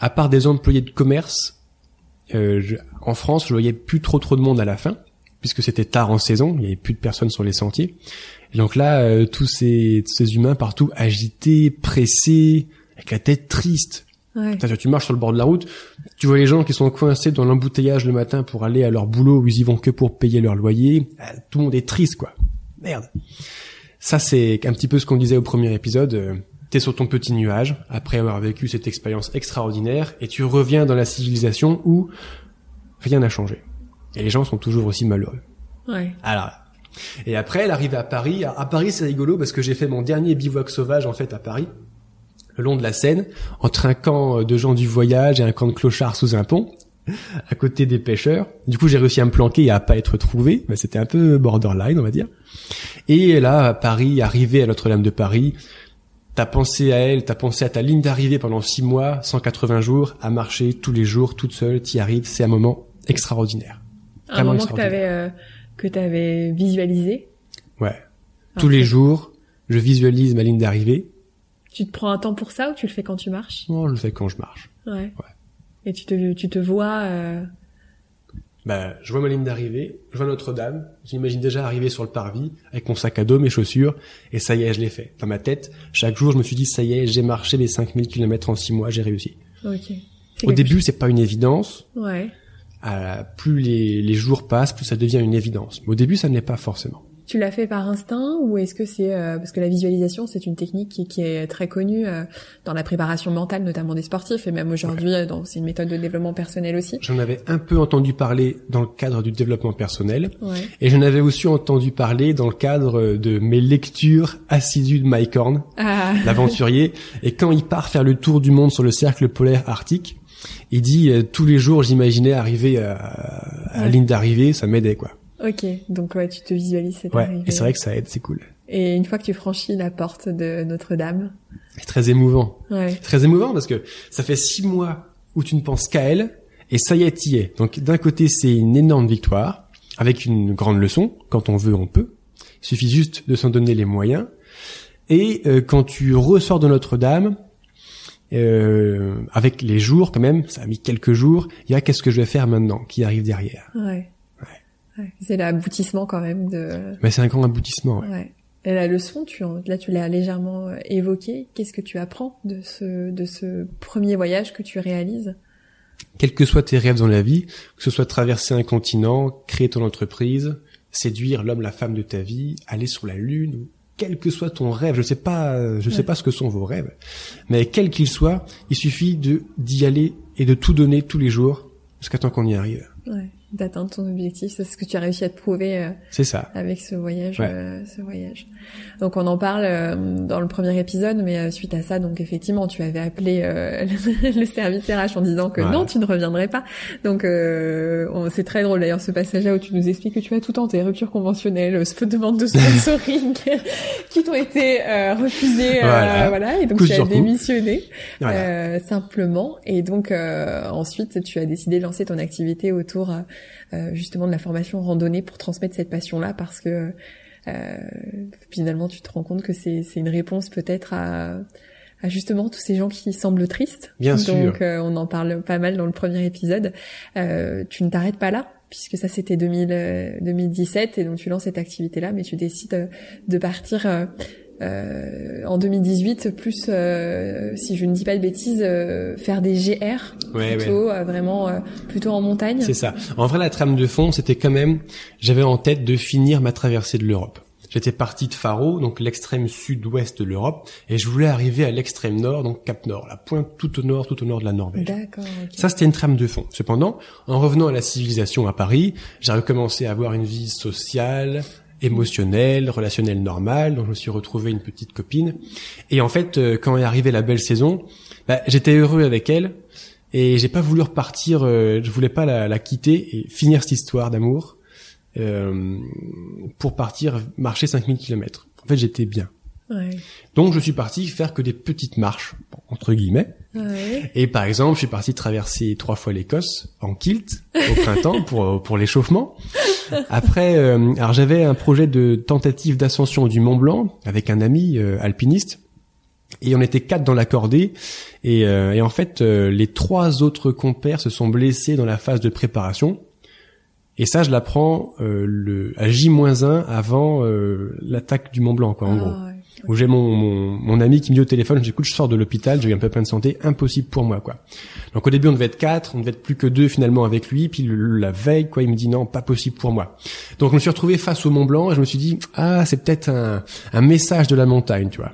à part des employés de commerce, euh, je- en France, je voyais plus trop trop de monde à la fin, puisque c'était tard en saison, il y avait plus de personnes sur les sentiers. Et donc là, euh, tous ces tous ces humains partout agités, pressés, avec la tête triste. Ouais. Putain, tu marches sur le bord de la route, tu vois les gens qui sont coincés dans l'embouteillage le matin pour aller à leur boulot où ils y vont que pour payer leur loyer. Ah, Tout le monde est triste, quoi. Merde. Ça, c'est un petit peu ce qu'on disait au premier épisode. Euh, T'es sur ton petit nuage, après avoir vécu cette expérience extraordinaire, et tu reviens dans la civilisation où rien n'a changé. Et les gens sont toujours aussi malheureux. Ouais. Alors, et après, elle arrive à Paris. À Paris, c'est rigolo parce que j'ai fait mon dernier bivouac sauvage, en fait, à Paris, le long de la Seine, entre un camp de gens du voyage et un camp de clochards sous un pont, à côté des pêcheurs. Du coup, j'ai réussi à me planquer et à pas être trouvé. Mais c'était un peu borderline, on va dire. Et là, à Paris, arrivé à Notre-Dame de Paris, t'as pensé à elle, t'as pensé à ta ligne d'arrivée pendant six mois, 180 jours, à marcher tous les jours, toute seule, t'y arrives. C'est un moment extraordinaire. Un Vraiment moment que t'avais euh, que t'avais visualisé. Ouais. Tous les jours, je visualise ma ligne d'arrivée. Tu te prends un temps pour ça ou tu le fais quand tu marches? Non, je le fais quand je marche. Ouais. Et tu te tu te vois. euh, Bah, je vois ma ligne d'arrivée, je vois Notre-Dame, j'imagine déjà arriver sur le parvis, avec mon sac à dos, mes chaussures, et ça y est, je l'ai fait. Dans ma tête, chaque jour, je me suis dit, ça y est, j'ai marché les 5000 km en 6 mois, j'ai réussi. Au début, c'est pas une évidence. Ouais. Euh, plus les, les jours passent, plus ça devient une évidence. Mais au début, ça ne l'est pas forcément. Tu l'as fait par instinct ou est-ce que c'est euh, parce que la visualisation c'est une technique qui, qui est très connue euh, dans la préparation mentale notamment des sportifs et même aujourd'hui euh, dans- c'est une méthode de développement personnel aussi. J'en avais un peu entendu parler dans le cadre du développement personnel, Ouais. et j'en avais aussi entendu parler dans le cadre de mes lectures assidues de Mike Horn, Ah. l'aventurier. Et quand il part faire le tour du monde sur le cercle polaire arctique, il dit euh, tous les jours j'imaginais arriver à, à la Ouais. ligne d'arrivée, ça m'aidait quoi. Ok. Donc ouais tu te visualises cette Ouais. arrivée. Et c'est vrai que ça aide, c'est cool. Et une fois que tu franchis la porte de Notre-Dame. C'est très émouvant. Ouais. Très émouvant parce que ça fait six mois où tu ne penses qu'à elle et ça y est, t'y es. Donc d'un côté c'est une énorme victoire avec une grande leçon. Quand on veut, on peut. Il suffit juste de s'en donner les moyens. Et euh, quand tu ressors de Notre-Dame, euh, avec les jours quand même, ça a mis quelques jours. Il y a qu'est-ce que je vais faire maintenant qui arrive derrière? Ouais. Ouais. C'est l'aboutissement quand même de. Mais c'est un grand aboutissement. Ouais. ouais. Et la leçon, tu là tu l'as légèrement euh, évoqué. Qu'est-ce que tu apprends de ce de ce premier voyage que tu réalises? Quels que soient tes rêves dans la vie, que ce soit traverser un continent, créer ton entreprise, séduire l'homme, la femme de ta vie, aller sur la lune, quel que soit ton rêve, je sais pas, je sais pas ce que sont vos rêves, mais quel qu'il soit, il suffit de d'y aller et de tout donner tous les jours jusqu'à temps qu'on y arrive. Ouais d'atteindre ton objectif. C'est ce que tu as réussi à te prouver. Euh, c'est ça. Avec ce voyage, euh, ce voyage. Donc on en parle euh, dans le premier épisode, mais suite à ça, donc effectivement, tu avais appelé le service RH en disant que non, tu ne reviendrais pas. Donc c'est très drôle d'ailleurs ce passage-là où tu nous expliques que tu as tout tenté, rupture conventionnelle, demande de sponsoring qui t'ont été refusées, voilà. voilà. et donc tu as démissionné simplement. Et donc ensuite, tu as décidé de lancer ton activité autour euh, justement de la formation randonnée pour transmettre cette passion-là parce que euh, finalement tu te rends compte que c'est une réponse peut-être à, à justement tous ces gens qui semblent tristes. Bien Donc euh, on en parle pas mal dans le premier épisode. Euh, tu ne t'arrêtes pas là puisque ça c'était 2017 et donc tu lances cette activité là mais tu décides de partir euh, en 2018 plus euh, si je ne dis pas de bêtises euh, faire des GR plutôt vraiment plutôt en montagne c'est ça en vrai la trame de fond c'était quand même j'avais en tête de finir ma traversée de l'Europe J'étais parti de Faro, donc l'extrême sud-ouest de l'Europe, et je voulais arriver à l'extrême nord, donc Cap Nord, la pointe tout au nord, tout au nord de la Norvège. D'accord. Ça, c'était une trame de fond. Cependant, en revenant à la civilisation à Paris, j'ai recommencé à avoir une vie sociale, émotionnel, relationnel normal. Donc je me suis retrouvé une petite copine. Et en fait, euh, quand est arrivée la belle saison, bah, j'étais heureux avec elle et j'ai pas voulu repartir. Euh, je voulais pas la, quitter et finir cette histoire d'amour euh, pour partir marcher 5000 km. En fait, j'étais bien. Donc je suis parti faire que des petites marches entre guillemets. Et par exemple, je suis parti traverser trois fois l'Écosse en kilt au printemps pour pour l'échauffement. Après, euh, alors j'avais un projet de tentative d'ascension du Mont Blanc avec un ami euh, alpiniste. Et on était quatre dans la cordée. Et, euh, et en fait, les trois autres compères se sont blessés dans la phase de préparation. Et ça, je l'apprends le à J-1 avant l'attaque du Mont Blanc, quoi, en ah, gros où j'ai mon, mon, mon, ami qui me dit au téléphone, j'écoute, je sors de l'hôpital, j'ai eu un peu plein de santé, impossible pour moi, quoi. Donc au début, on devait être quatre, on devait être plus que deux finalement avec lui, puis la veille, quoi, il me dit non, pas possible pour moi. Donc je me suis retrouvé face au Mont Blanc et je me suis dit, ah, c'est peut-être un, un message de la montagne, tu vois.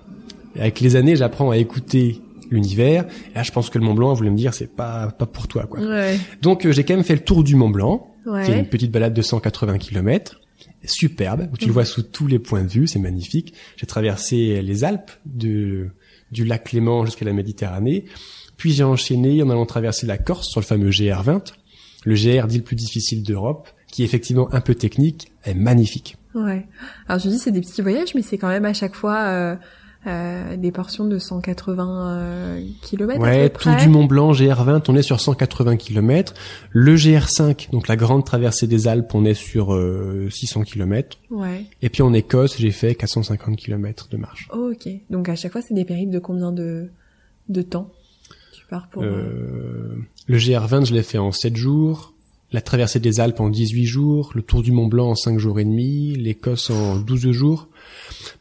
Et avec les années, j'apprends à écouter l'univers. Et là, je pense que le Mont Blanc voulait me dire, c'est pas pas pour toi, quoi. Ouais. Donc euh, j'ai quand même fait le tour du Mont Blanc, ouais. qui est une petite balade de 180 km superbe, où tu le vois sous tous les points de vue, c'est magnifique. J'ai traversé les Alpes, de, du lac Clément jusqu'à la Méditerranée, puis j'ai enchaîné en allant traverser la Corse sur le fameux GR20, le GR dit le plus difficile d'Europe, qui est effectivement un peu technique, est magnifique. Ouais. Alors je dis c'est des petits voyages, mais c'est quand même à chaque fois euh, euh, des portions de 180 euh, km. Ouais, tout du Mont Blanc, GR20, on est sur 180 km. Le GR5, donc la grande traversée des Alpes, on est sur 600 km. Ouais. Et puis en Écosse, j'ai fait 450 km de marche. Oh, ok. Donc à chaque fois, c'est des périples de combien de de temps? Tu pars pour euh... Le GR20, je l'ai fait en 7 jours. La traversée des Alpes en 18 jours, le tour du Mont Blanc en 5 jours et demi, l'Écosse en 12 jours.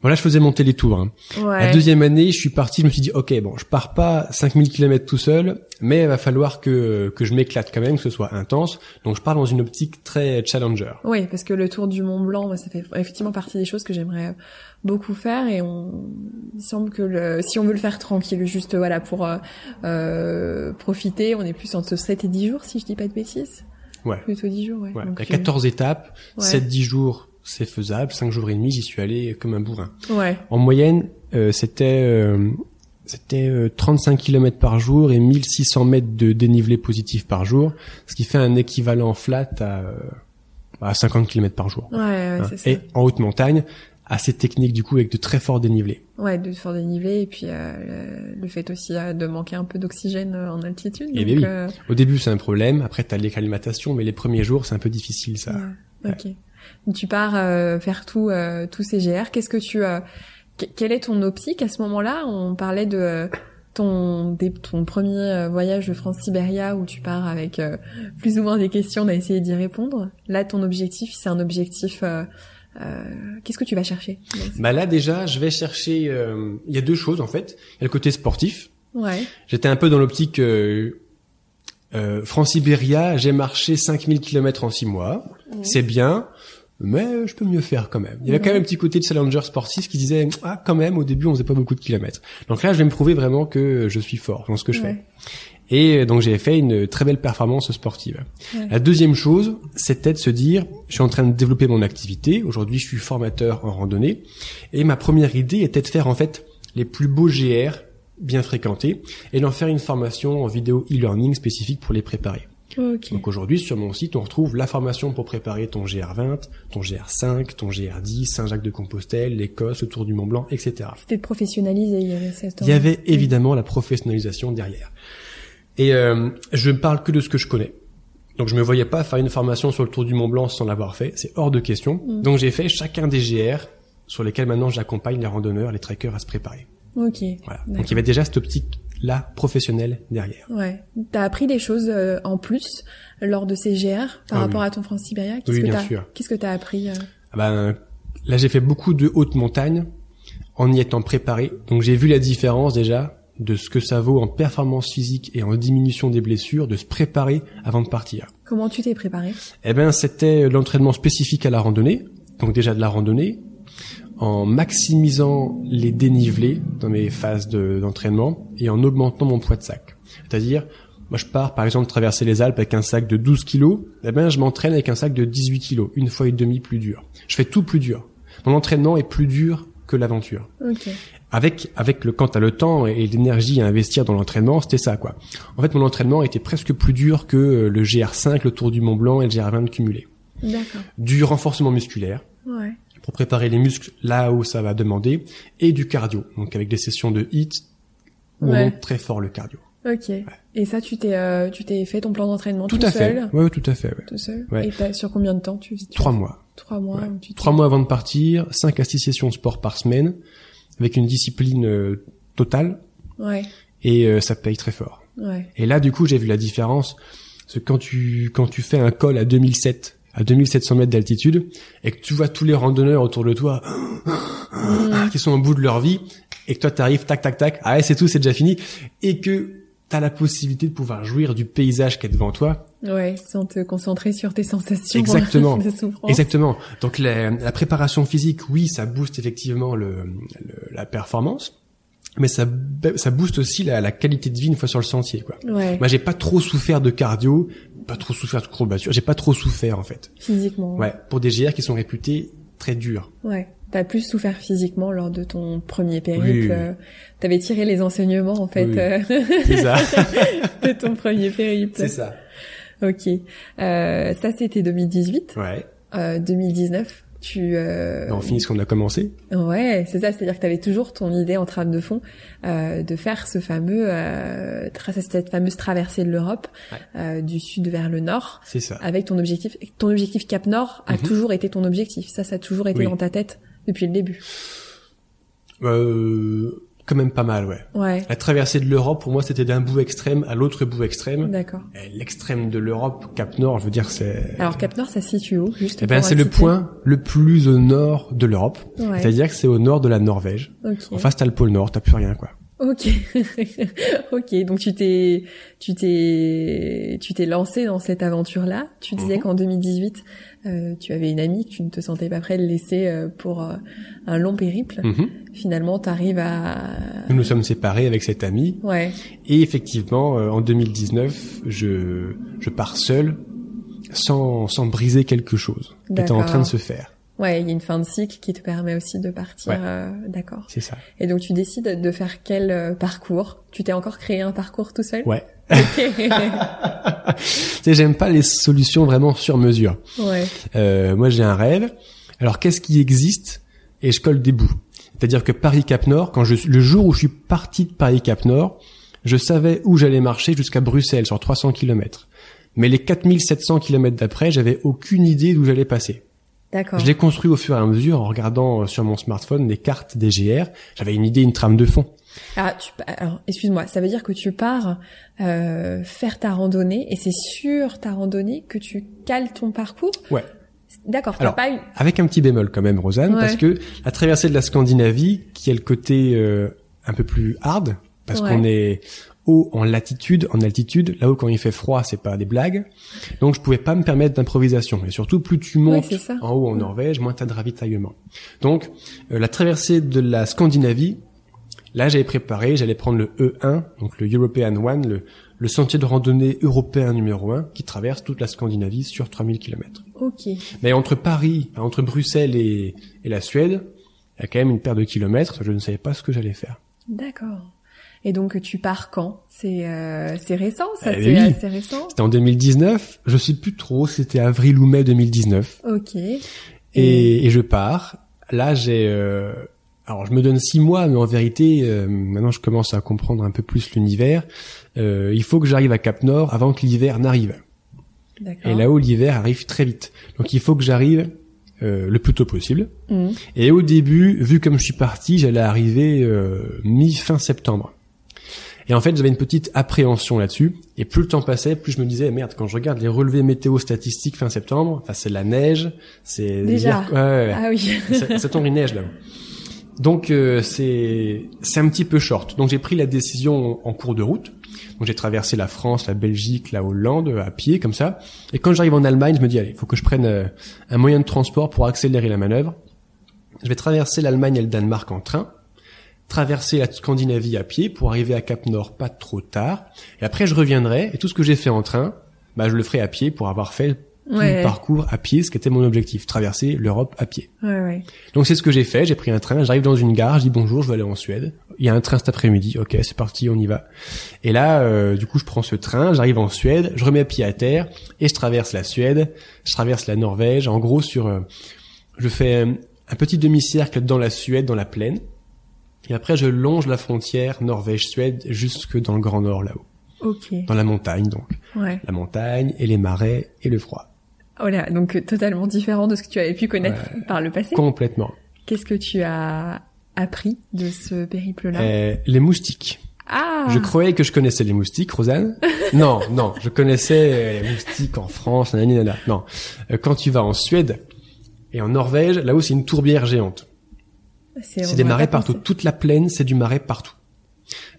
Bon là, je faisais monter les tours. Hein. La deuxième année, je suis parti, je me suis dit, ok, bon, je pars pas 5000 km tout seul, mais il va falloir que que je m'éclate quand même, que ce soit intense. Donc je pars dans une optique très challenger. Oui, parce que le Tour du Mont Blanc, ça fait effectivement partie des choses que j'aimerais beaucoup faire et on il semble que le, si on veut le faire tranquille, juste voilà pour euh, euh profiter, on est plus entre 7 et 10 jours, si je dis pas de bêtises. Ouais. Plutôt 10 jours, ouais. ouais. il y a 14 étapes, 7-10 jours c'est faisable. Cinq jours et demi, j'y suis allé comme un bourrin. Ouais. En moyenne, euh, c'était euh, c'était 35 euh, km par jour et 1600 mètres de dénivelé positif par jour, ce qui fait un équivalent flat à, à 50 km par jour. Ouais, ouais hein. Et en haute montagne, assez technique du coup avec de très forts dénivelés. Ouais, de forts dénivelés et puis euh, le fait aussi de manquer un peu d'oxygène en altitude. Et eh ben oui. Au début c'est un problème, après t'as l'acclimatation, mais les premiers jours c'est un peu difficile ça. Ouais. Ok tu pars euh, faire tout euh, tous ces GR. Qu'est-ce que tu euh, quelle est ton optique à ce moment-là? On parlait de ton, ton premier euh, voyage de France-Sibéria où tu pars avec euh, plus ou moins des questions, on a essayé d'y répondre. Là, ton objectif, c'est un objectif. Euh, Qu'est-ce que tu vas chercher Bah là déjà, je vais chercher. Il y a deux choses en fait. Il y a le côté sportif. Ouais. J'étais un peu dans l'optique France-Sibéria. J'ai marché 5000 km en six mois. C'est bien mais je peux mieux faire quand même. Il y avait quand même un petit côté de challenger sportif qui disait ah quand même au début on faisait pas beaucoup de kilomètres. Donc là je vais me prouver vraiment que je suis fort dans ce que je fais. Et donc j'ai fait une très belle performance sportive. La deuxième chose, c'était de se dire, je suis en train de développer mon activité. Aujourd'hui, je suis formateur en randonnée. Et ma première idée était de faire en fait les plus beaux GR bien fréquentés et d'en faire une formation en vidéo e-learning spécifique pour les préparer. Donc aujourd'hui, sur mon site, on retrouve la formation pour préparer ton GR20, ton GR5, ton GR10, Saint-Jacques-de-Compostelle, l'Écosse, le Tour du Mont-Blanc, etc. C'était professionnalisé, il y avait cette... Il y avait évidemment la professionnalisation derrière. Et euh, je ne parle que de ce que je connais. Donc je me voyais pas faire une formation sur le Tour du Mont Blanc sans l'avoir fait, c'est hors de question. Mm. Donc j'ai fait chacun des GR sur lesquels maintenant j'accompagne les randonneurs, les trekkers à se préparer. Ok. Voilà. Donc il y avait déjà cette optique la professionnelle derrière. Ouais. T'as appris des choses euh, en plus lors de ces GR par ah rapport à ton France Sibéria Qu'est-ce oui, que bien sûr. Qu'est-ce que t'as appris euh? Ah ben, Là, j'ai fait beaucoup de hautes montagnes en y étant préparé. Donc, j'ai vu la différence déjà de ce que ça vaut en performance physique et en diminution des blessures de se préparer avant de partir. Comment tu t'es préparé? Eh ben, c'était l'entraînement spécifique à la randonnée. Donc déjà de la randonnée, en maximisant les dénivelés dans mes phases d'entraînement et en augmentant mon poids de sac. C'est-à-dire, moi je pars par exemple traverser les Alpes avec un sac de 12 kilos, eh ben je m'entraîne avec un sac de 18 kilos, une fois et demi plus dur. Je fais tout plus dur. Mon entraînement est plus dur que l'aventure. Okay. Avec avec le quand t'as le temps et l'énergie à investir dans l'entraînement, c'était ça quoi. En fait, mon entraînement était presque plus dur que le GR5, le Tour du Mont Blanc et le GR20 cumulé. D'accord. Du renforcement musculaire. Ouais pour préparer les muscles là où ça va demander, et du cardio, donc avec des sessions de HIIT où on monte très fort le cardio. Ok. Et ça, tu t'es, euh, tu t'es fait ton plan d'entraînement tout, tout à seul fait. Ouais, tout à fait. Ouais. Tout seul. Ouais. Et sur combien de temps tu, tu Trois mois. Trois mois. Trois mois avant de partir, cinq à six sessions de sport par semaine, avec une discipline euh, totale. Ouais. Et euh, ça paye très fort. Ouais. Et là, du coup, j'ai vu la différence. Parce que quand tu quand tu fais un col à 2007 à 2700 mètres d'altitude et que tu vois tous les randonneurs autour de toi mm. qui sont au bout de leur vie et que toi t'arrives tac tac tac ah ouais c'est tout c'est déjà fini et que t'as la possibilité de pouvoir jouir du paysage qui est devant toi ouais sans te concentrer sur tes sensations exactement de exactement donc la, la, préparation physique oui ça booste effectivement le, le la performance mais ça ça booste aussi la, la, qualité de vie une fois sur le sentier quoi. Ouais. Moi j'ai pas trop souffert de cardio, pas trop souffert de courbature, j'ai pas trop souffert en fait. Physiquement. Ouais, pour des GR qui sont réputés très durs. Ouais. T'as plus souffert physiquement lors de ton premier périple. Oui, T'avais tiré les enseignements en fait euh, ça. de ton premier périple. C'est ça. Ok. Euh, ça c'était 2018. Ouais. Euh, 2019 tu euh... on finit ce qu'on a commencé ouais c'est ça c'est à dire que tu avais toujours ton idée en trame de fond euh, de faire ce fameux euh, cette fameuse traversée de l'Europe euh, du sud vers le nord c'est ça avec ton objectif ton objectif Cap Nord a mhm. toujours été ton objectif ça ça a toujours été dans ta tête depuis le début euh, quand même pas mal, ouais. Ouais. La traversée de l'Europe, pour moi, c'était d'un bout extrême à l'autre bout extrême. D'accord. L'extrême de l'Europe, Cap Nord, je veux dire, c'est. Alors Cap Nord, ça se situe où juste Eh ben, c'est le point le plus au nord de l'Europe. Ouais. C'est-à-dire que c'est au nord de la Norvège. Okay. En face, t'as le pôle Nord, t'as plus rien, quoi. Ok, ok. Donc tu t'es, tu t'es, tu t'es lancé dans cette aventure-là. Tu disais Mhm. qu'en 2018, euh, tu avais une amie que tu ne te sentais pas prêt de laisser euh, pour euh, un long périple. Mhm. Finalement, t'arrives à. Nous nous sommes séparés avec cette amie. Ouais. Et effectivement, euh, en 2019, je, je pars seul, sans, sans briser quelque chose qui était en train de se faire. Ouais, il y a une fin de cycle qui te permet aussi de partir. Ouais. euh, D'accord. C'est ça. Et donc tu décides de faire quel euh, parcours? Tu t'es encore créé un parcours tout seul? Ouais. Tu sais, j'aime pas les solutions vraiment sur mesure. ouais. Euh, moi, j'ai un rêve. Alors, qu'est-ce qui existe? Et je colle des bouts. C'est-à-dire que Paris-Cap Nord, quand je, le jour où je suis parti de Paris-Cap Nord, je savais où j'allais marcher jusqu'à Bruxelles sur 300 km. Mais les 4700 km d'après, j'avais aucune idée d'où j'allais passer. D'accord. Je l'ai construit au fur et à mesure en regardant euh, sur mon smartphone les cartes des GR. J'avais une idée, une trame de fond. Ah, tu, alors, excuse-moi, ça veut dire que tu pars euh, faire ta randonnée et c'est sur ta randonnée que tu cales ton parcours? Ouais. D'accord, Alors, pas eu... Avec un petit bémol quand même, Rosanne, Ouais. parce que la traversée de la Scandinavie, qui a le côté euh, un peu plus hard, parce Ouais. qu'on est haut en latitude, en altitude, là-haut quand il fait froid, c'est pas des blagues. Donc je pouvais pas me permettre d'improvisation. Et surtout, plus tu montes en haut en Norvège, moins t'as de ravitaillement. Donc euh, la traversée de la Scandinavie, là j'avais préparé, j'allais prendre le E1, donc le European One, le, le sentier de randonnée européen numéro 1, qui traverse toute la Scandinavie sur 3000 km. Ok. Mais entre Paris, entre Bruxelles et, et la Suède, il y a quand même une paire de kilomètres. Je ne savais pas ce que j'allais faire. D'accord. Et donc tu pars quand? C'est euh, c'est récent, ça Eh c'est oui. assez récent. C'était en 2019. Je sais plus trop. C'était avril ou mai 2019. Ok. Et, et je pars. Là, j'ai. euh, alors, je me donne six mois, mais en vérité, euh, maintenant, je commence à comprendre un peu plus l'univers. Euh, il faut que j'arrive à Cap Nord avant que l'hiver n'arrive. D'accord. Et là-haut, l'hiver arrive très vite. Donc, il faut que j'arrive euh, le plus tôt possible. Mhm. Et au début, vu comme je suis parti, j'allais arriver euh, mi-fin septembre. Et en fait, j'avais une petite appréhension là-dessus. Et plus le temps passait, plus je me disais, merde, quand je regarde les relevés météo statistiques fin septembre, enfin, c'est la neige, c'est... Déjà. Ouais, ouais, ouais. Ah oui. Tombe, il neige là. Donc euh, c'est c'est un petit peu short. Donc j'ai pris la décision en cours de route. Donc j'ai traversé la France, la Belgique, la Hollande à pied comme ça. Et quand j'arrive en Allemagne, je me dis allez, il faut que je prenne euh, un moyen de transport pour accélérer la manœuvre. Je vais traverser l'Allemagne et le Danemark en train, traverser la Scandinavie à pied pour arriver à Cap Nord pas trop tard. Et après je reviendrai et tout ce que j'ai fait en train, bah je le ferai à pied pour avoir fait tout Ouais. le parcours à pied, ce qui était mon objectif, traverser l'Europe à pied. Ouais, ouais. Donc c'est ce que j'ai fait, j'ai pris un train, j'arrive dans une gare, je dis bonjour, je vais aller en Suède. Il y a un train cet après-midi, ok c'est parti, on y va. Et là, euh, du coup je prends ce train, j'arrive en Suède, je remets pied à terre et je traverse la Suède, je traverse la Norvège, en gros sur... euh, je fais euh, un petit demi-cercle dans la Suède, dans la plaine, et après je longe la frontière Norvège-Suède jusque dans le Grand Nord là-haut, Ok. dans la montagne donc. Ouais. La montagne et les marais et le froid. Voilà, donc euh, totalement différent de ce que tu avais pu connaître par le passé. Complètement. Qu'est-ce que tu as appris de ce périple-là? Euh, les moustiques. Ah Je croyais que je connaissais les moustiques, Rosanne. non, non, je connaissais euh, les moustiques en France, nanana. Non, Euh, quand tu vas en Suède et en Norvège, là-haut c'est une tourbière géante. C'est des marais partout. Toute la plaine, c'est du marais partout.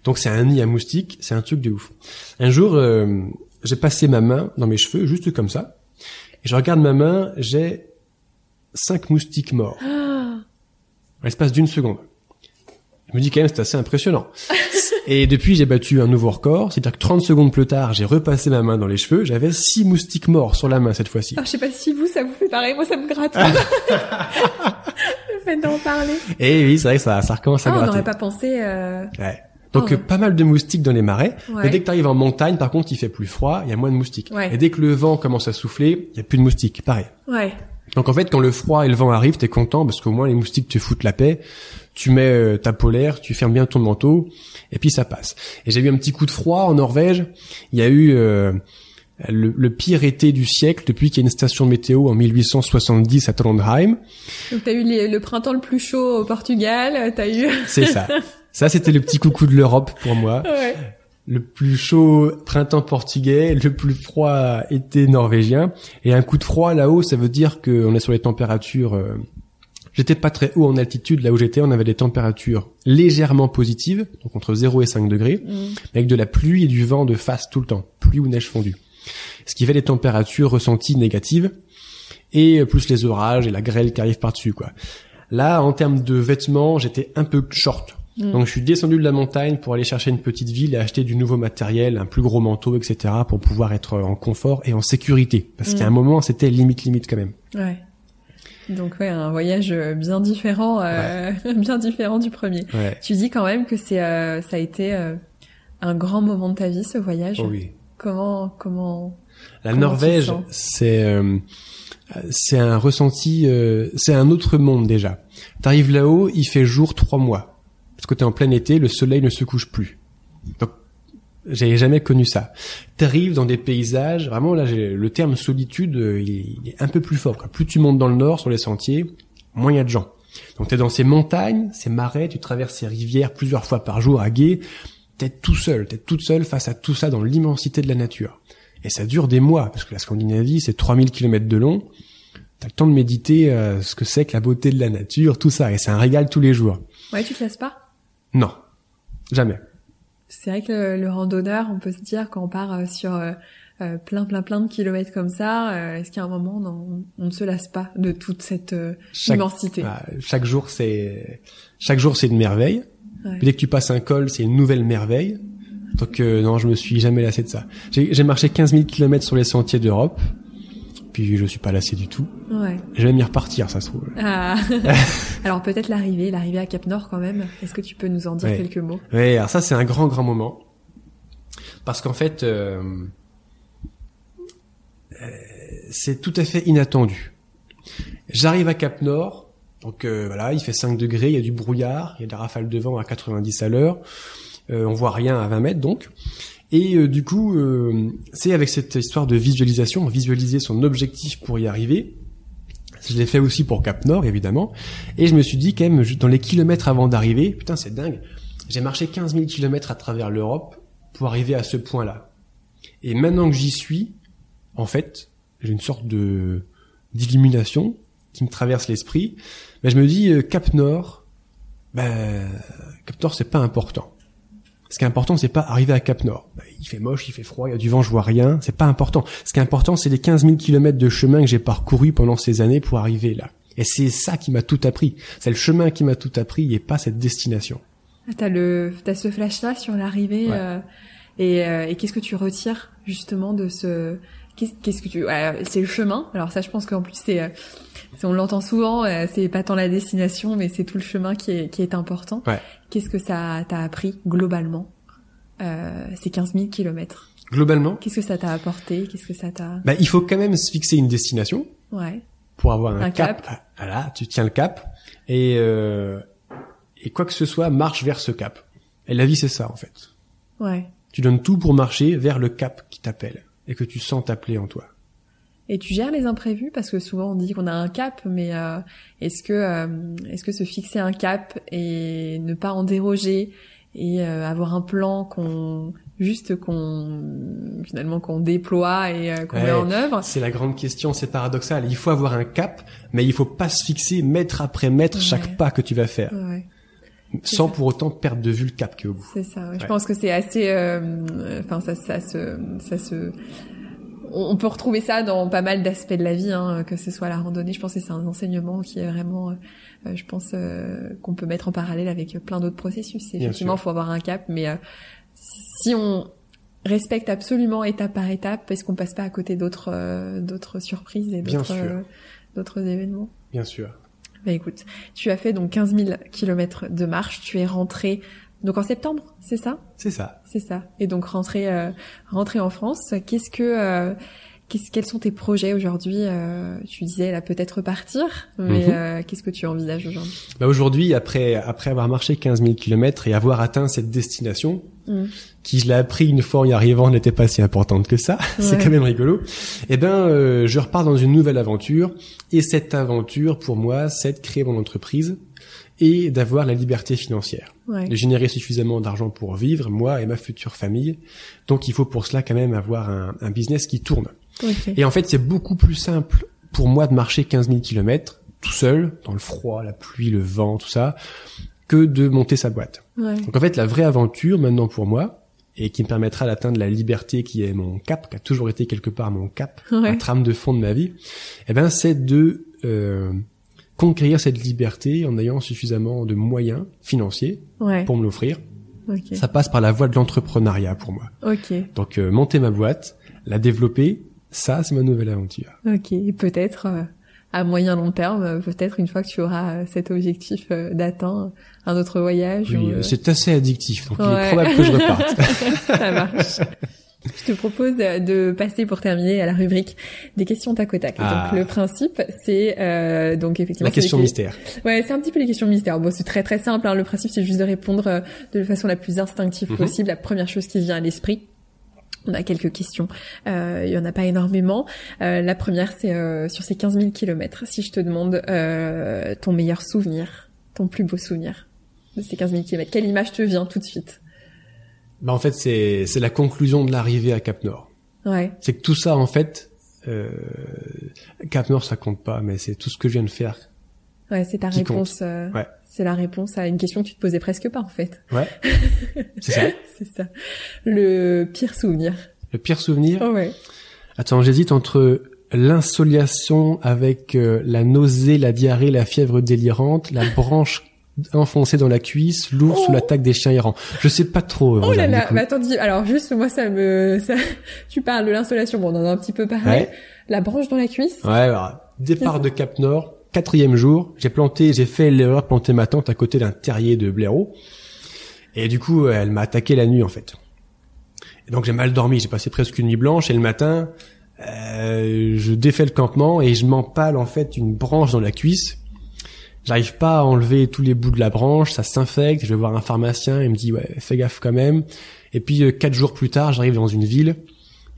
Donc c'est un nid à moustiques, c'est un truc de ouf. Un jour, euh, j'ai passé ma main dans mes cheveux, juste comme ça, et je regarde ma main, j'ai cinq moustiques morts. Ah, En l'espace d'une seconde. Je me dis quand même c'est assez impressionnant. Et depuis j'ai battu un nouveau record, c'est-à-dire que 30 secondes plus tard, j'ai repassé ma main dans les cheveux, j'avais six moustiques morts sur la main cette fois-ci. Alors, je sais pas si vous, ça vous fait pareil, moi ça me gratte. fait d'en parler. Et oui, c'est vrai que ça, ça recommence à Ah, on gratter. n'aurait pas pensé... Euh... Ouais. Donc Oh, ouais. euh, pas mal de moustiques dans les marais. Ouais. Mais dès que tu arrives en montagne, par contre, il fait plus froid, il y a moins de moustiques. Ouais. Et dès que le vent commence à souffler, il y a plus de moustiques. Pareil. Ouais. Donc en fait, quand le froid et le vent arrivent, t'es content parce qu'au moins les moustiques te foutent la paix. Tu mets euh, ta polaire, tu fermes bien ton manteau, et puis ça passe. Et j'ai eu un petit coup de froid en Norvège. Il y a eu euh, le, le pire été du siècle depuis qu'il y a une station météo en 1870 à Trondheim. Donc t'as eu les- le printemps le plus chaud au Portugal, t'as eu... C'est ça. ça, c'était le petit coucou de l'Europe pour moi. ouais. le plus chaud printemps portugais, le plus froid été norvégien. Et un coup de froid là-haut, ça veut dire qu'on est sur les températures... euh, J'étais pas très haut en altitude, là où j'étais, on avait des températures légèrement positives, donc entre 0 et 5 degrés, Mm. mais avec de la pluie et du vent de face tout le temps, pluie ou neige fondue. Ce qui fait des températures ressenties négatives, et plus les orages et la grêle qui arrive par-dessus, quoi. Là, en termes de vêtements, j'étais un peu short. Mm. Donc je suis descendu de la montagne pour aller chercher une petite ville et acheter du nouveau matériel, un plus gros manteau, etc. pour pouvoir être en confort et en sécurité. Parce Mm. qu'à un moment, c'était limite limite quand même. Ouais. Donc ouais, un voyage bien différent, euh, bien différent du premier. Ouais. Tu dis quand même que c'est, euh, ça a été euh, un grand moment de ta vie ce voyage? Oh oui. Comment, comment La Comment Norvège, c'est euh, c'est un ressenti, euh, c'est un autre monde déjà. T'arrives là-haut, il fait jour trois mois. Parce que t'es en plein été, le soleil ne se couche plus. Donc, j'avais jamais connu ça. T'arrives dans des paysages, vraiment là, le terme solitude, euh, il est, il est un peu plus fort. quoi. Plus tu montes dans le nord sur les sentiers, moins il y a de gens. Donc t'es dans ces montagnes, ces marais, tu traverses ces rivières plusieurs fois par jour à gué. T'es tout seul, t'es toute seule face à tout ça dans l'immensité de la nature. Et ça dure des mois, parce que la Scandinavie, c'est 3000 km de long. T'as le temps de méditer euh, ce que c'est que la beauté de la nature, tout ça. Et c'est un régal tous les jours. Ouais, tu te lasses pas? Non. Jamais. C'est vrai que le, randonneur, on peut se dire quand on part euh, sur euh, euh, plein plein plein de kilomètres comme ça, est-ce qu'à un moment on, on, ne se lasse pas de toute cette immensité? ah, Chaque jour c'est chaque jour c'est une merveille. Dès que tu passes un col, c'est une nouvelle merveille. Donc non, je me suis jamais lassé de ça. J'ai marché 15 000 kilomètres sur les sentiers d'Europe. Puis je suis pas lassé du tout. Ouais. Je vais m'y repartir, ça se trouve. Ah. alors peut-être l'arrivée, l'arrivée à Cap Nord quand même. Est-ce que tu peux nous en dire quelques mots? Oui, alors ça c'est un grand grand moment parce qu'en fait euh, euh, c'est tout à fait inattendu. J'arrive à Cap Nord, donc euh, voilà, il fait 5 degrés, il y a du brouillard, il y a des rafales de vent à 90 à l'heure, euh, on voit rien à 20 mètres donc. Et euh, du coup, euh, c'est avec cette histoire de visualisation, visualiser son objectif pour y arriver. Je l'ai fait aussi pour Cap Nord, évidemment. Et je me suis dit quand même, dans les kilomètres avant d'arriver, putain, c'est dingue. J'ai marché 15 000 kilomètres à travers l'Europe pour arriver à ce point-là. Et maintenant que j'y suis, en fait, j'ai une sorte de d'illumination qui me traverse l'esprit. Mais je me dis, euh, Cap Nord, ben, Cap Nord, c'est pas important. Ce qui est important, c'est pas arriver à Cap Nord. Bah, il fait moche, il fait froid, il y a du vent, je vois rien. C'est pas important. Ce qui est important, c'est les 15 000 kilomètres de chemin que j'ai parcouru pendant ces années pour arriver là. Et c'est ça qui m'a tout appris. C'est le chemin qui m'a tout appris et pas cette destination. Ah, t'as le, t'as ce flash là sur l'arrivée. Euh, et, euh, et qu'est-ce que tu retires justement de ce, qu'est-ce que tu, c'est le chemin. Alors ça, je pense qu'en plus c'est, euh, on l'entend souvent, c'est pas tant la destination, mais c'est tout le chemin qui est, qui est important. Ouais. Qu'est-ce que ça t'a appris globalement euh, ces 15 000 kilomètres? Globalement? Qu'est-ce que ça t'a apporté? Qu'est-ce que ça t'a bah, il faut quand même se fixer une destination. Ouais. Pour avoir un, cap. Voilà, tu tiens le cap et euh, et quoi que ce soit marche vers ce cap. Et la vie c'est ça en fait. Ouais. Tu donnes tout pour marcher vers le cap qui t'appelle et que tu sens t'appeler en toi. Et tu gères les imprévus? Parce que souvent on dit qu'on a un cap, mais euh, est-ce que euh, est-ce que se fixer un cap et ne pas en déroger et euh, avoir un plan qu'on juste qu'on finalement qu'on déploie et qu'on met en œuvre? C'est la grande question, c'est paradoxal. Il faut avoir un cap, mais il faut pas se fixer mètre après mètre chaque pas que tu vas faire. Ouais. Sans pour autant perdre de vue le cap qui est au bout. C'est ça. Je pense que c'est assez. Enfin, ça, ça se, ça se on peut retrouver ça dans pas mal d'aspects de la vie, hein, que ce soit la randonnée. Je pense que c'est un enseignement qui est vraiment, euh, je pense, euh, qu'on peut mettre en parallèle avec plein d'autres processus. Effectivement, il faut avoir un cap, mais euh, si on respecte absolument étape par étape, est-ce qu'on passe pas à côté d'autres d'autres surprises et d'autres d'autres événements? Bien sûr. Bah écoute, tu as fait donc 15 000 kilomètres de marche, tu es rentré donc en septembre, c'est ça? C'est ça. C'est ça. Et donc rentrer euh, rentrer en France, qu'est-ce que euh, qu'est-ce quels sont tes projets aujourd'hui? Euh, Tu disais là peut-être repartir, mais mhm. euh, qu'est-ce que tu envisages aujourd'hui? Bah aujourd'hui après après avoir marché 15 000 kilomètres et avoir atteint cette destination mhm. qui je l'ai appris une fois en y arrivant n'était pas si importante que ça, c'est quand même rigolo. Eh ben euh, je repars dans une nouvelle aventure et cette aventure pour moi c'est de créer mon entreprise et d'avoir la liberté financière, de générer suffisamment d'argent pour vivre, moi et ma future famille. Donc il faut pour cela quand même avoir un, un business qui tourne. Et en fait, c'est beaucoup plus simple pour moi de marcher 15 000 kilomètres tout seul, dans le froid, la pluie, le vent, tout ça, que de monter sa boîte. Donc en fait, la vraie aventure maintenant pour moi, et qui me permettra d'atteindre la liberté qui est mon cap, qui a toujours été quelque part mon cap, la trame de fond de ma vie, eh ben c'est de euh, conquérir cette liberté en ayant suffisamment de moyens financiers pour me l'offrir. Ça passe par la voie de l'entrepreneuriat pour moi. Donc euh, monter ma boîte, la développer, ça c'est ma nouvelle aventure. Ok, peut-être euh, à moyen long terme, euh, peut-être une fois que tu auras cet objectif d'atteindre un autre voyage. Oui, c'est assez addictif, donc il est probable que je reparte. ça marche. Je te propose de passer pour terminer à la rubrique des questions tac au tac. Donc ah. le principe, c'est euh, donc effectivement la question mystère. Ouais, c'est un petit peu les questions mystères. Bon, c'est très très simple. Hein. Le principe, c'est juste de répondre euh, de façon la plus instinctive mhm. possible. La première chose qui vient à l'esprit. On a quelques questions. Euh, il y en a pas énormément. Euh, la première, c'est euh, sur ces 15 000 kilomètres. Si je te demande euh, ton meilleur souvenir, ton plus beau souvenir de ces 15 000 kilomètres, quelle image te vient tout de suite? Bah en fait, c'est c'est la conclusion de l'arrivée à Cap Nord. Ouais. C'est que tout ça, en fait, euh, Cap Nord, ça compte pas, mais c'est tout ce que je viens de faire. Ouais, c'est ta réponse. euh, Ouais. C'est la réponse à une question que tu te posais presque pas en fait. Ouais. c'est ça. C'est ça. Le pire souvenir. Le pire souvenir. Oh ouais. Attends, j'hésite entre l'insoliation avec euh, la nausée, la diarrhée, la fièvre délirante, la branche enfoncée dans la cuisse, l'ours Oh. ou l'attaque des chiens errants. Je sais pas trop. Oh là là. Mais attends, dis- alors juste moi ça me, ça... tu parles de l'insolation. Bon, on en a un petit peu parlé. Ouais. La branche dans la cuisse. Ouais, alors, départ de Cap Nord, quatrième jour, j'ai planté, j'ai fait l'erreur de planter ma tente à côté d'un terrier de blaireau. Et du coup, elle m'a attaqué la nuit, en fait. Et donc j'ai mal dormi, j'ai passé presque une nuit blanche, et le matin, euh, je défais le campement et je m'empale, en fait, une branche dans la cuisse. J'arrive pas à enlever tous les bouts de la branche, ça s'infecte, je vais voir un pharmacien, il me dit, ouais, fais gaffe quand même. Et puis, euh, quatre jours plus tard, j'arrive dans une ville,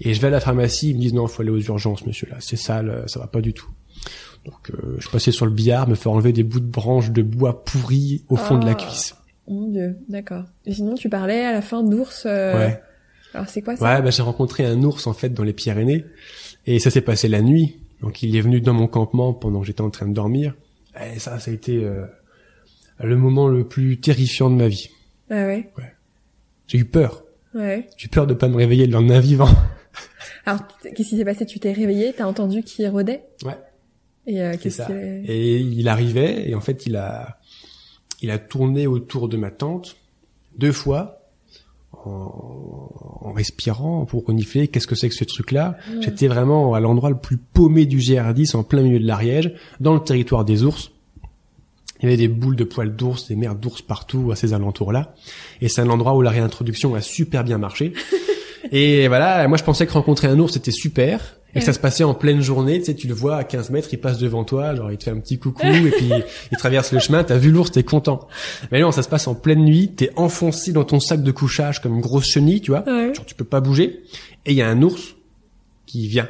et je vais à la pharmacie, ils me disent non, faut aller aux urgences, monsieur là, c'est sale, ça va pas du tout. Donc euh, je passais sur le billard, me faire enlever des bouts de branches de bois pourris au fond de la Ah. cuisse. Mon dieu, d'accord. Et sinon, tu parlais à la fin d'ours. euh, Ouais. Alors c'est quoi ça? Ouais, bah j'ai rencontré un ours en fait dans les Pyrénées et ça s'est passé la nuit. Donc il est venu dans mon campement pendant que j'étais en train de dormir. Et ça, ça a été euh, le moment le plus terrifiant de ma vie. Ah ouais? J'ai eu peur. Ouais. J'ai eu peur de pas me réveiller le lendemain vivant. Alors qu'est-ce qui s'est passé? Tu t'es réveillé, t'as entendu qu'il rôdait? Ouais. Et euh, qu'est-ce ça. est... Et il arrivait et en fait il a il a tourné autour de ma tente deux fois en, en respirant pour renifler. Qu'est-ce que c'est que ce truc là j'étais vraiment à l'endroit le plus paumé du GR10 en plein milieu de l'Ariège dans le territoire des ours. Il y avait des boules de poils d'ours des merdes d'ours partout à ces alentours là et c'est un endroit où la réintroduction a super bien marché. Et voilà moi je pensais que rencontrer un ours c'était super et que ça se passait en pleine journée, tu sais, tu le vois à 15 mètres, il passe devant toi, genre il te fait un petit coucou, et puis il traverse le chemin, t'as vu l'ours, t'es content. Mais non, ça se passe en pleine nuit, t'es enfoncé dans ton sac de couchage comme une grosse chenille, tu vois, Ouais. genre tu peux pas bouger, et il y a un ours qui vient.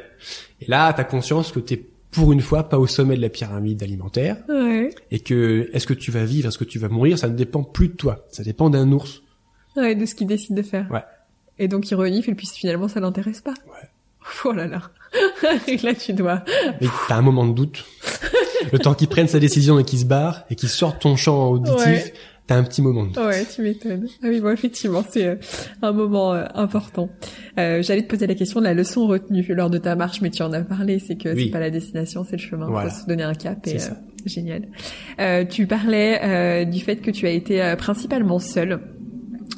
Et là, t'as conscience que t'es pour une fois pas au sommet de la pyramide alimentaire, Ouais. et que est-ce que tu vas vivre, est-ce que tu vas mourir, ça ne dépend plus de toi, ça dépend d'un ours. Ouais, de ce qu'il décide de faire. Ouais. Et donc il renifle et puis finalement ça l'intéresse pas. Ouais. Oh là là. Et là tu dois. Et t'as un moment de doute. Le temps qu'il prenne sa décision et qu'il se barre, et qu'il sorte ton champ auditif, Ouais. t'as un petit moment de doute. Ouais, tu m'étonnes. Ah oui, bon, effectivement, c'est euh, un moment euh, important. Euh, J'allais te poser la question de la leçon retenue lors de ta marche, mais tu en as parlé, c'est que Oui. c'est pas la destination, c'est le chemin. Voilà. Faut se donner un cap et euh, génial. Euh, tu parlais euh, du fait que tu as été euh, principalement seule.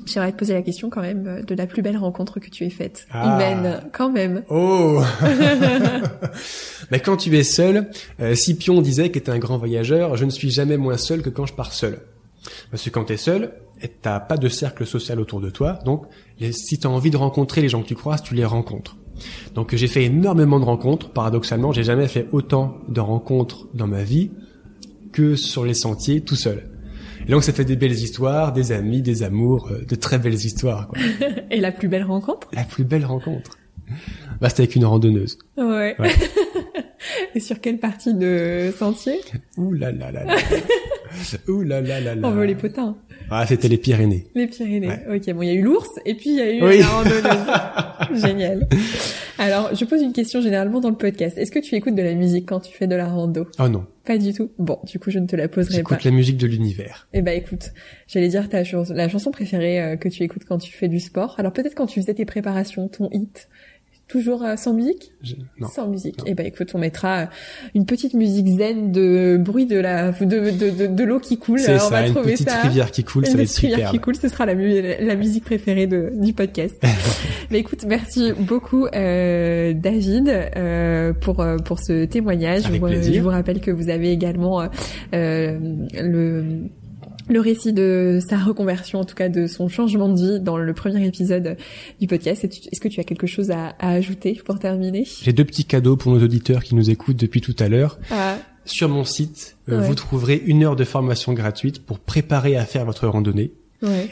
J'aimerais te poser la question quand même euh, de la plus belle rencontre que tu aies faite. Ah. Humaine, quand même. Oh Mais quand tu es seul, euh, Scipion disait qu'était un grand voyageur, je ne suis jamais moins seul que quand je pars seul. Parce que quand t'es seul, et t'as pas de cercle social autour de toi, donc les- si t'as envie de rencontrer les gens que tu croises, tu les rencontres. Donc j'ai fait énormément de rencontres, paradoxalement, j'ai jamais fait autant de rencontres dans ma vie que sur les sentiers tout seul. Et donc ça fait des belles histoires, des amis, des amours, euh, de très belles histoires. Quoi. Et la plus belle rencontre? La plus belle rencontre, bah, c'était avec une randonneuse. Ouais. Ouais. et sur quelle partie de sentier? Ouh là là là là. Ouh là là là là. On veut les potins. Ah, c'était les Pyrénées. Les Pyrénées. Ouais. Ok, bon, il y a eu l'ours et puis il y a eu Oui. la randonneuse. Génial. Alors, je pose une question généralement dans le podcast. Est-ce que tu écoutes de la musique quand tu fais de la rando? Oh non, Pas du tout. Bon, du coup, je ne te la poserai pas. j'écoute la musique de l'univers. Eh ben, écoute, j'allais dire ta chans- la chanson préférée euh, que tu écoutes quand tu fais du sport. Alors peut-être quand tu faisais tes préparations, ton hit. Toujours euh, sans musique Non. Sans musique. Eh ben écoute, on mettra euh, une petite musique zen de bruit de la de de de, de l'eau qui coule. C'est on va ça, une trouver petite ça. rivière qui coule, ça Une va être petite rivière superbe. qui coule, ce sera la, la musique préférée de, du podcast. Mais écoute, merci beaucoup euh, David euh, pour euh, pour ce témoignage. Avec je, vous- je vous rappelle que vous avez également euh, le le récit de sa reconversion, en tout cas de son changement de vie dans le premier épisode du podcast. Est-ce que tu as quelque chose à, à ajouter pour terminer? J'ai deux petits cadeaux pour nos auditeurs qui nous écoutent depuis tout à l'heure. Ah, Sur mon site, euh, Ouais. vous trouverez une heure de formation gratuite pour préparer à faire votre randonnée.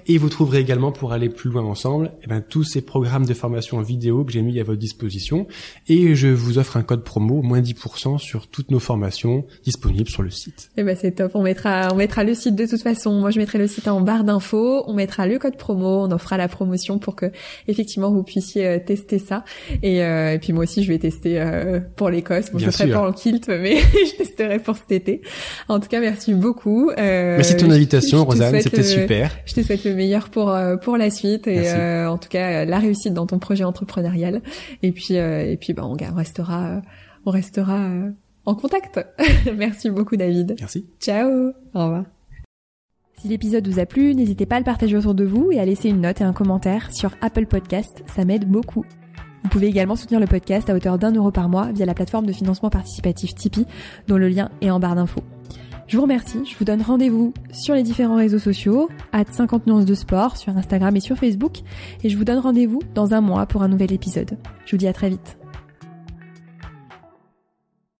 Et vous trouverez également, pour aller plus loin ensemble, eh ben, tous ces programmes de formation en vidéo que j'ai mis à votre disposition. Et je vous offre un code promo, moins 10% sur toutes nos formations disponibles sur le site. Eh ben, c'est top. On mettra, on mettra le site de toute façon. Moi, je mettrai le site en barre d'infos. On mettra le code promo. On offrira la promotion pour que, effectivement, vous puissiez euh, tester ça. Et, euh, et, puis, moi aussi, je vais tester euh, pour l'Écosse. Bon, je ne ferai pas en kilt, mais je testerai pour cet été. En tout cas, merci beaucoup. merci de ton invitation, Rosanne. C'était super je te souhaite le meilleur pour euh, pour la suite et euh, en tout cas euh, la réussite dans ton projet entrepreneurial. Et puis et puis bah on, restera on restera en contact. Merci beaucoup David. Merci. Ciao. Au revoir. Si l'épisode vous a plu, n'hésitez pas à le partager autour de vous et à laisser une note et un commentaire sur Apple Podcast, ça m'aide beaucoup. Vous pouvez également soutenir le podcast à hauteur d'un euro par mois via la plateforme de financement participatif Tipeee, dont le lien est en barre d'infos. Je vous remercie, je vous donne rendez-vous sur les différents réseaux sociaux, à 50 nuances de sport, sur Instagram et sur Facebook, et je vous donne rendez-vous dans un mois pour un nouvel épisode. Je vous dis à très vite.